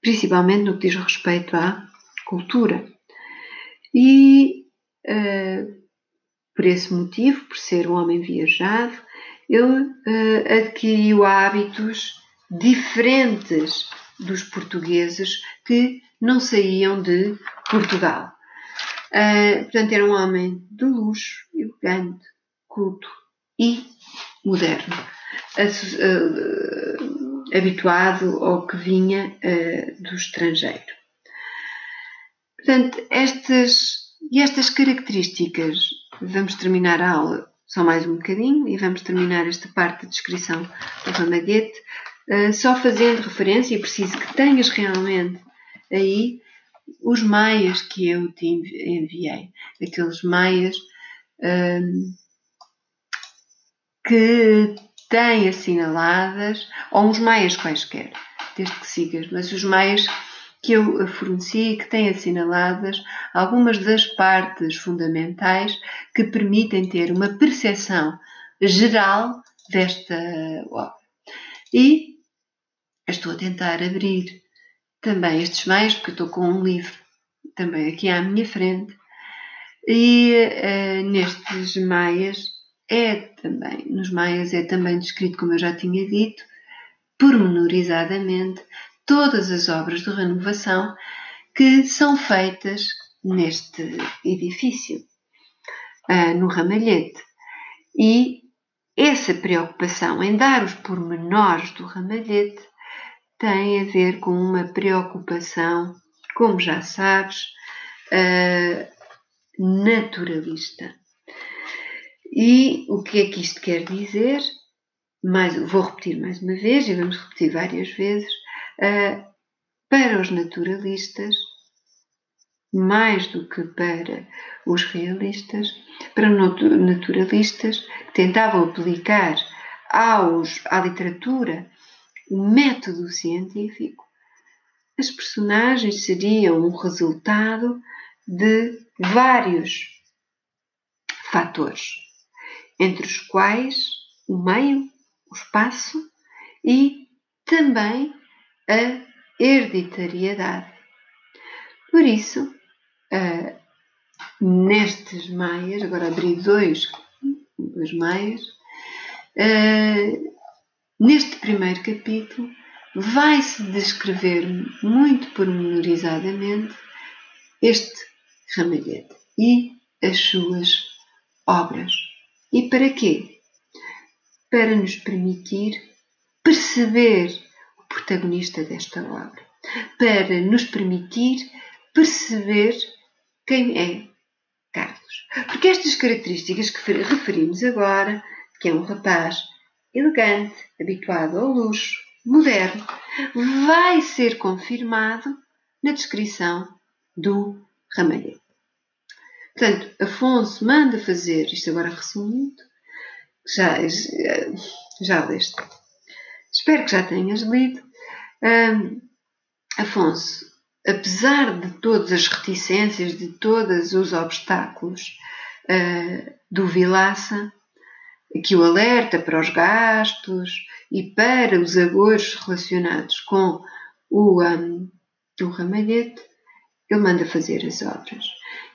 principalmente no que diz respeito à cultura. E uh, por esse motivo, por ser um homem viajado, ele uh, adquiriu hábitos diferentes dos portugueses que não saíam de Portugal. Uh, portanto, era um homem de luxo, elegante, culto e moderno, uh, habituado ao que vinha do estrangeiro. Portanto, estas, e estas características, vamos terminar a aula só mais um bocadinho e vamos terminar esta parte de descrição do ramalhete uh, só fazendo referência, é preciso que tenhas realmente aí os maias que eu te enviei, aqueles maias um, que têm assinaladas, ou uns maias quaisquer, desde que sigas, mas os maias que eu forneci que têm assinaladas algumas das partes fundamentais que permitem ter uma percepção geral desta obra. E estou a tentar abrir também estes meios, porque estou com um livro também aqui à minha frente, e uh, nestes maias é também, nos maias é também descrito, como eu já tinha dito, pormenorizadamente, todas as obras de renovação que são feitas neste edifício, uh, no ramalhete. E essa preocupação em dar os pormenores do ramalhete tem a ver com uma preocupação, como já sabes, uh, naturalista. E o que é que isto quer dizer? Mais, vou repetir mais uma vez e vamos repetir várias vezes. Uh, para os naturalistas, mais do que para os realistas, para naturalistas que tentavam aplicar aos, à literatura o método científico, as personagens seriam um resultado de vários fatores, entre os quais o meio, o espaço e também a hereditariedade. Por isso, uh, nestes maias, agora abri dois, dois maias, uh, neste primeiro capítulo vai-se descrever muito pormenorizadamente este ramalhete e as suas obras. E para quê? Para nos permitir perceber protagonista desta obra, para nos permitir perceber quem é Carlos. Porque estas características que referimos agora, que é um rapaz elegante, habituado ao luxo, moderno, vai ser confirmado na descrição do ramalhete. Portanto, Afonso manda fazer, isto agora resumindo, já, já, já leste. Espero que já tenhas lido. Um, Afonso, apesar de todas as reticências, de todos os obstáculos uh, do Vilaça, que o alerta para os gastos e para os agores relacionados com o, um, o ramalhete, ele manda fazer as obras.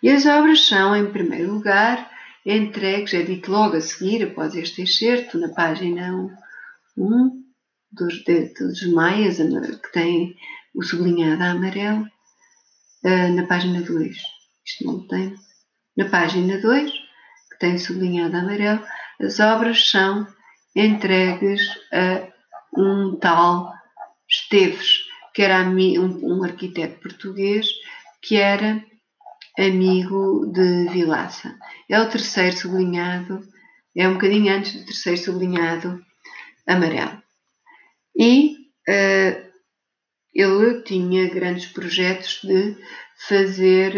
E as obras são, em primeiro lugar, entregues, é dito logo a seguir, após este excerto, na página 1 dos, dos Maias, que tem o sublinhado a amarelo, uh, na página 2. Isto não tem. Na página 2, que tem sublinhado a amarelo, as obras são entregues a um tal Esteves, que era um, um arquiteto português que era amigo de Vilaça. É o terceiro sublinhado, é um bocadinho antes do terceiro sublinhado amarelo. E uh, ele tinha grandes projetos de fazer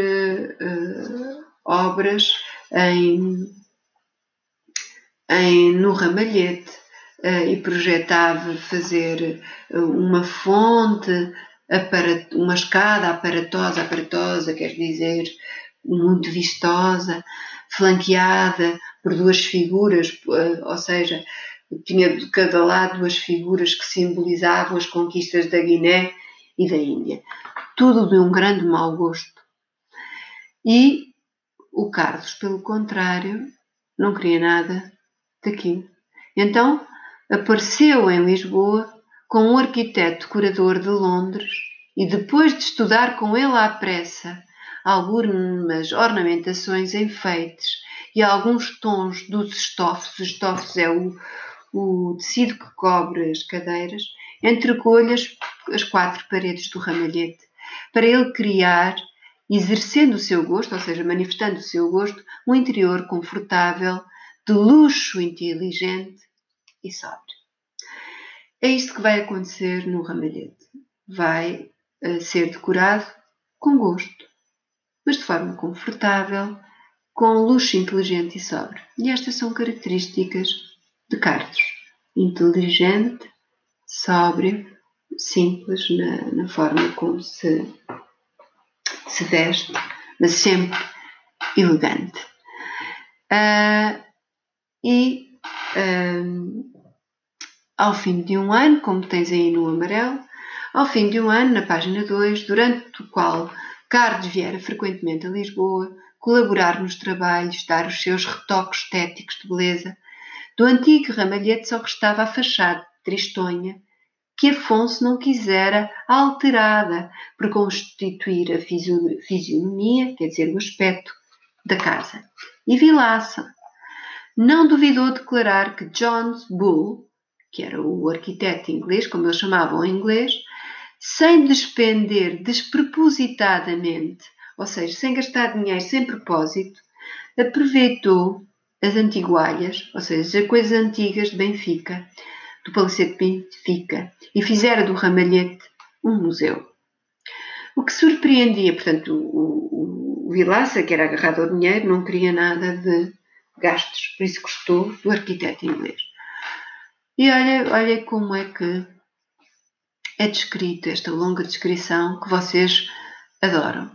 uh, obras em em, no ramalhete uh, e projetava fazer uma fonte, uma escada aparatosa, aparatosa, quer dizer, muito vistosa, flanqueada por duas figuras, ou seja, tinha de cada lado duas figuras que simbolizavam as conquistas da Guiné e da Índia. Tudo de um grande mau gosto. E o Carlos, pelo contrário, não queria nada daquilo. Então apareceu em Lisboa com um arquiteto curador de Londres e depois de estudar com ele à pressa algumas ornamentações, enfeites e alguns tons dos estofos, os estofos é o, o tecido que cobre as cadeiras, entregou-lhe as, as quatro paredes do ramalhete para ele criar, exercendo o seu gosto, ou seja, manifestando o seu gosto, um interior confortável, de luxo inteligente e sóbrio. É isto que vai acontecer no ramalhete. Vai uh, ser decorado com gosto, mas de forma confortável, com luxo inteligente e sóbrio. E estas são características de Carlos. Inteligente, sóbrio, simples na, na forma como se, se veste, mas sempre elegante. Uh, e ao fim de um ano, como tens aí no amarelo, ao fim de um ano, na página 2, durante o qual Carlos viera frequentemente a Lisboa, colaborar nos trabalhos, dar os seus retoques estéticos de beleza, do antigo ramalhete só restava a fachada tristonha que Afonso não quisera alterada para constituir a fisionomia, quer dizer, o aspecto da casa. E Vilaça não duvidou declarar que John Bull, que era o arquiteto inglês, como eles chamavam em inglês, sem despender despropositadamente, ou seja, sem gastar dinheiro sem propósito, aproveitou as antigualhas, ou seja, as coisas antigas de Benfica, do Palacete Benfica e fizera do Ramalhete um museu. O que surpreendia, portanto, o, o, o Vilaça, que era agarrado ao dinheiro, não queria nada de gastos, por isso gostou do arquiteto inglês. E olha, olha como é que é descrito esta longa descrição que vocês adoram.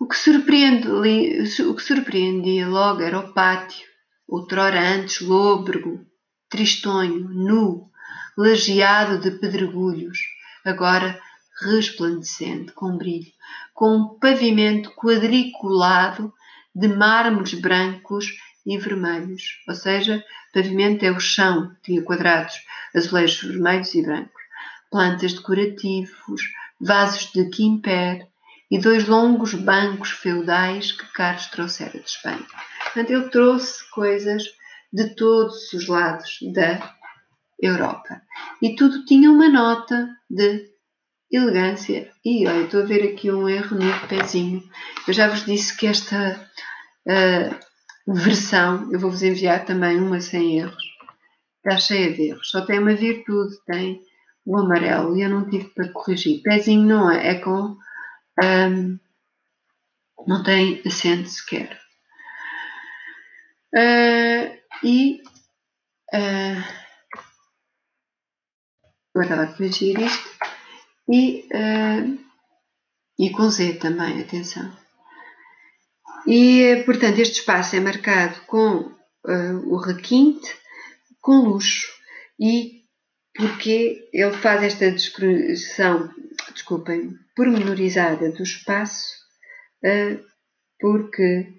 O que surpreendia logo era o pátio, outrora antes lôbrego, tristonho, nu, lajeado de pedregulhos, agora resplandecente, com brilho, com um pavimento quadriculado de mármores brancos e vermelhos, ou seja, pavimento é o chão, tinha quadrados, azulejos vermelhos e brancos, plantas decorativos, vasos de quimper e dois longos bancos feudais que Carlos trouxera de Espanha. Portanto, ele trouxe coisas de todos os lados da Europa. E tudo tinha uma nota de elegância. E olha, estou a ver aqui um erro no pezinho. Eu já vos disse que esta uh, versão, eu vou-vos enviar também uma sem erros. Está cheia de erros. Só tem uma virtude, tem o amarelo. E eu não tive para corrigir. Pezinho não é, é com. Um, não tem acento sequer. Uh, e uh, Agora a corrigir isto. E, uh, e com Z também, atenção. E, portanto, este espaço é marcado com o requinte, com luxo. E porque ele faz esta descrição, desculpem, pormenorizada do espaço, porque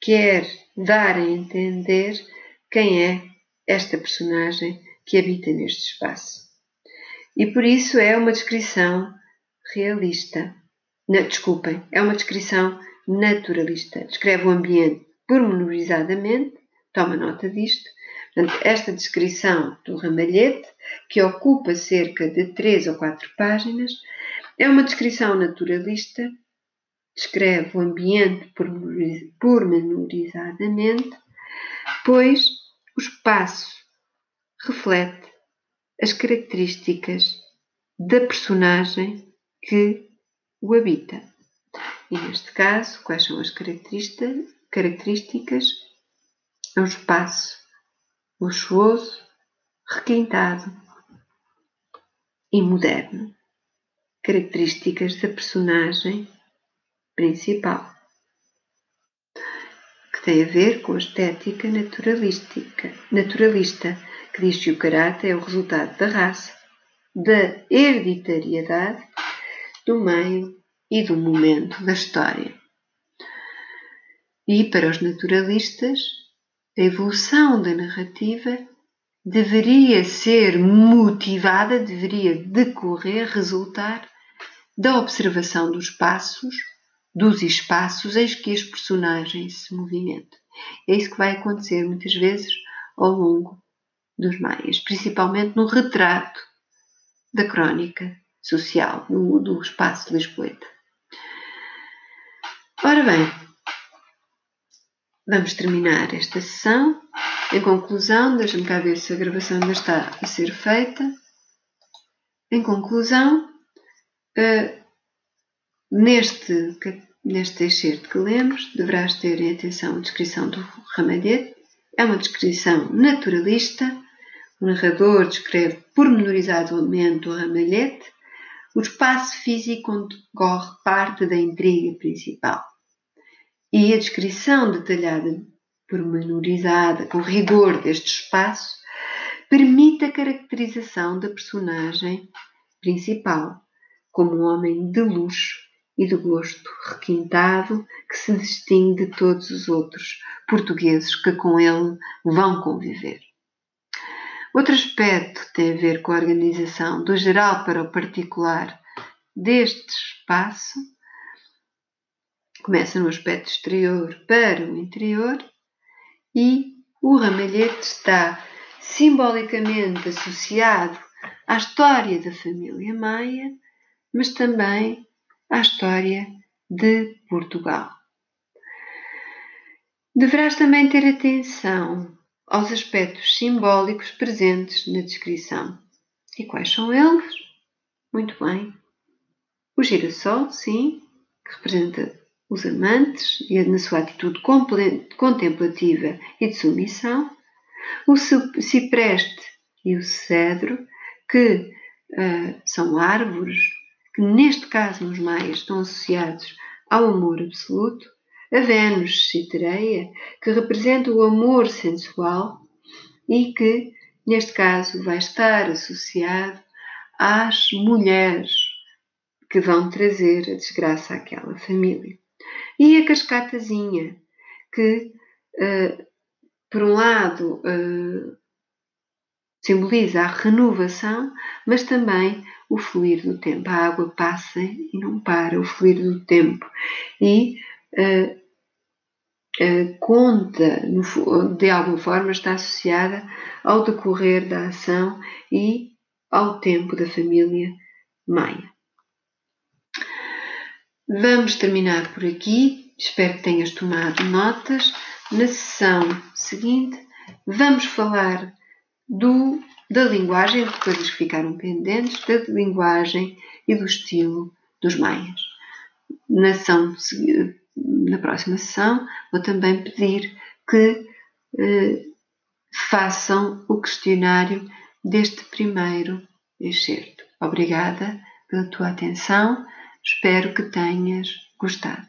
quer dar a entender quem é esta personagem que habita neste espaço. E por isso é uma descrição realista. Na, desculpem, é uma descrição naturalista. Descreve o ambiente pormenorizadamente, toma nota disto. Portanto, esta descrição do ramalhete, que ocupa cerca de três ou quatro páginas, é uma descrição naturalista, descreve o ambiente pormenorizadamente, pois o espaço reflete as características da personagem que o habita. E neste caso, quais são as características? É um espaço luxuoso, requintado e moderno. Características da personagem principal, que tem a ver com a estética naturalística, naturalista que diz que o caráter é o resultado da raça, da hereditariedade, do meio e do momento da história. E para os naturalistas, a evolução da narrativa deveria ser motivada, deveria decorrer, resultar da observação dos passos, dos espaços em que as personagens se movimentam. É isso que vai acontecer muitas vezes ao longo dos maias, principalmente no retrato da crónica social no, do espaço lisboeta. Ora bem, vamos terminar esta sessão. Em conclusão, deixa-me cá ver se a gravação ainda está a ser feita. Em conclusão, uh, neste, neste excerto que lemos, deverás ter em atenção a descrição do ramalhete. É uma descrição naturalista. O narrador descreve pormenorizadamente o ramalhete. O espaço físico onde corre parte da intriga principal. E a descrição detalhada, pormenorizada, com rigor deste espaço, permite a caracterização da personagem principal como um homem de luxo e de gosto requintado que se distingue de todos os outros portugueses que com ele vão conviver. Outro aspecto tem a ver com a organização do geral para o particular deste espaço. Começa no aspecto exterior para o interior e o ramalhete está simbolicamente associado à história da família Maia, mas também à história de Portugal. Deverás também ter atenção aos aspectos simbólicos presentes na descrição. E quais são eles? Muito bem. O girassol, sim, que representa os amantes e na sua atitude contemplativa e de submissão. O cipreste e o cedro, que uh, são árvores que, neste caso, nos maias, estão associados ao amor absoluto. A Vênus Citereia, que representa o amor sensual e que, neste caso, vai estar associado às mulheres que vão trazer a desgraça àquela família. E a cascatazinha, que, uh, por um lado, uh, simboliza a renovação, mas também o fluir do tempo. A água passa e não para, o fluir do tempo. E uh, uh, conta, no, de alguma forma, está associada ao decorrer da ação e ao tempo da família Maia. Vamos terminar por aqui. Espero que tenhas tomado notas. Na sessão seguinte, vamos falar do, da linguagem, de coisas que ficaram pendentes, da linguagem e do estilo dos maias. Na, ação, na próxima sessão, vou também pedir que eh, façam o questionário deste primeiro excerto. Obrigada pela tua atenção, espero que tenhas gostado.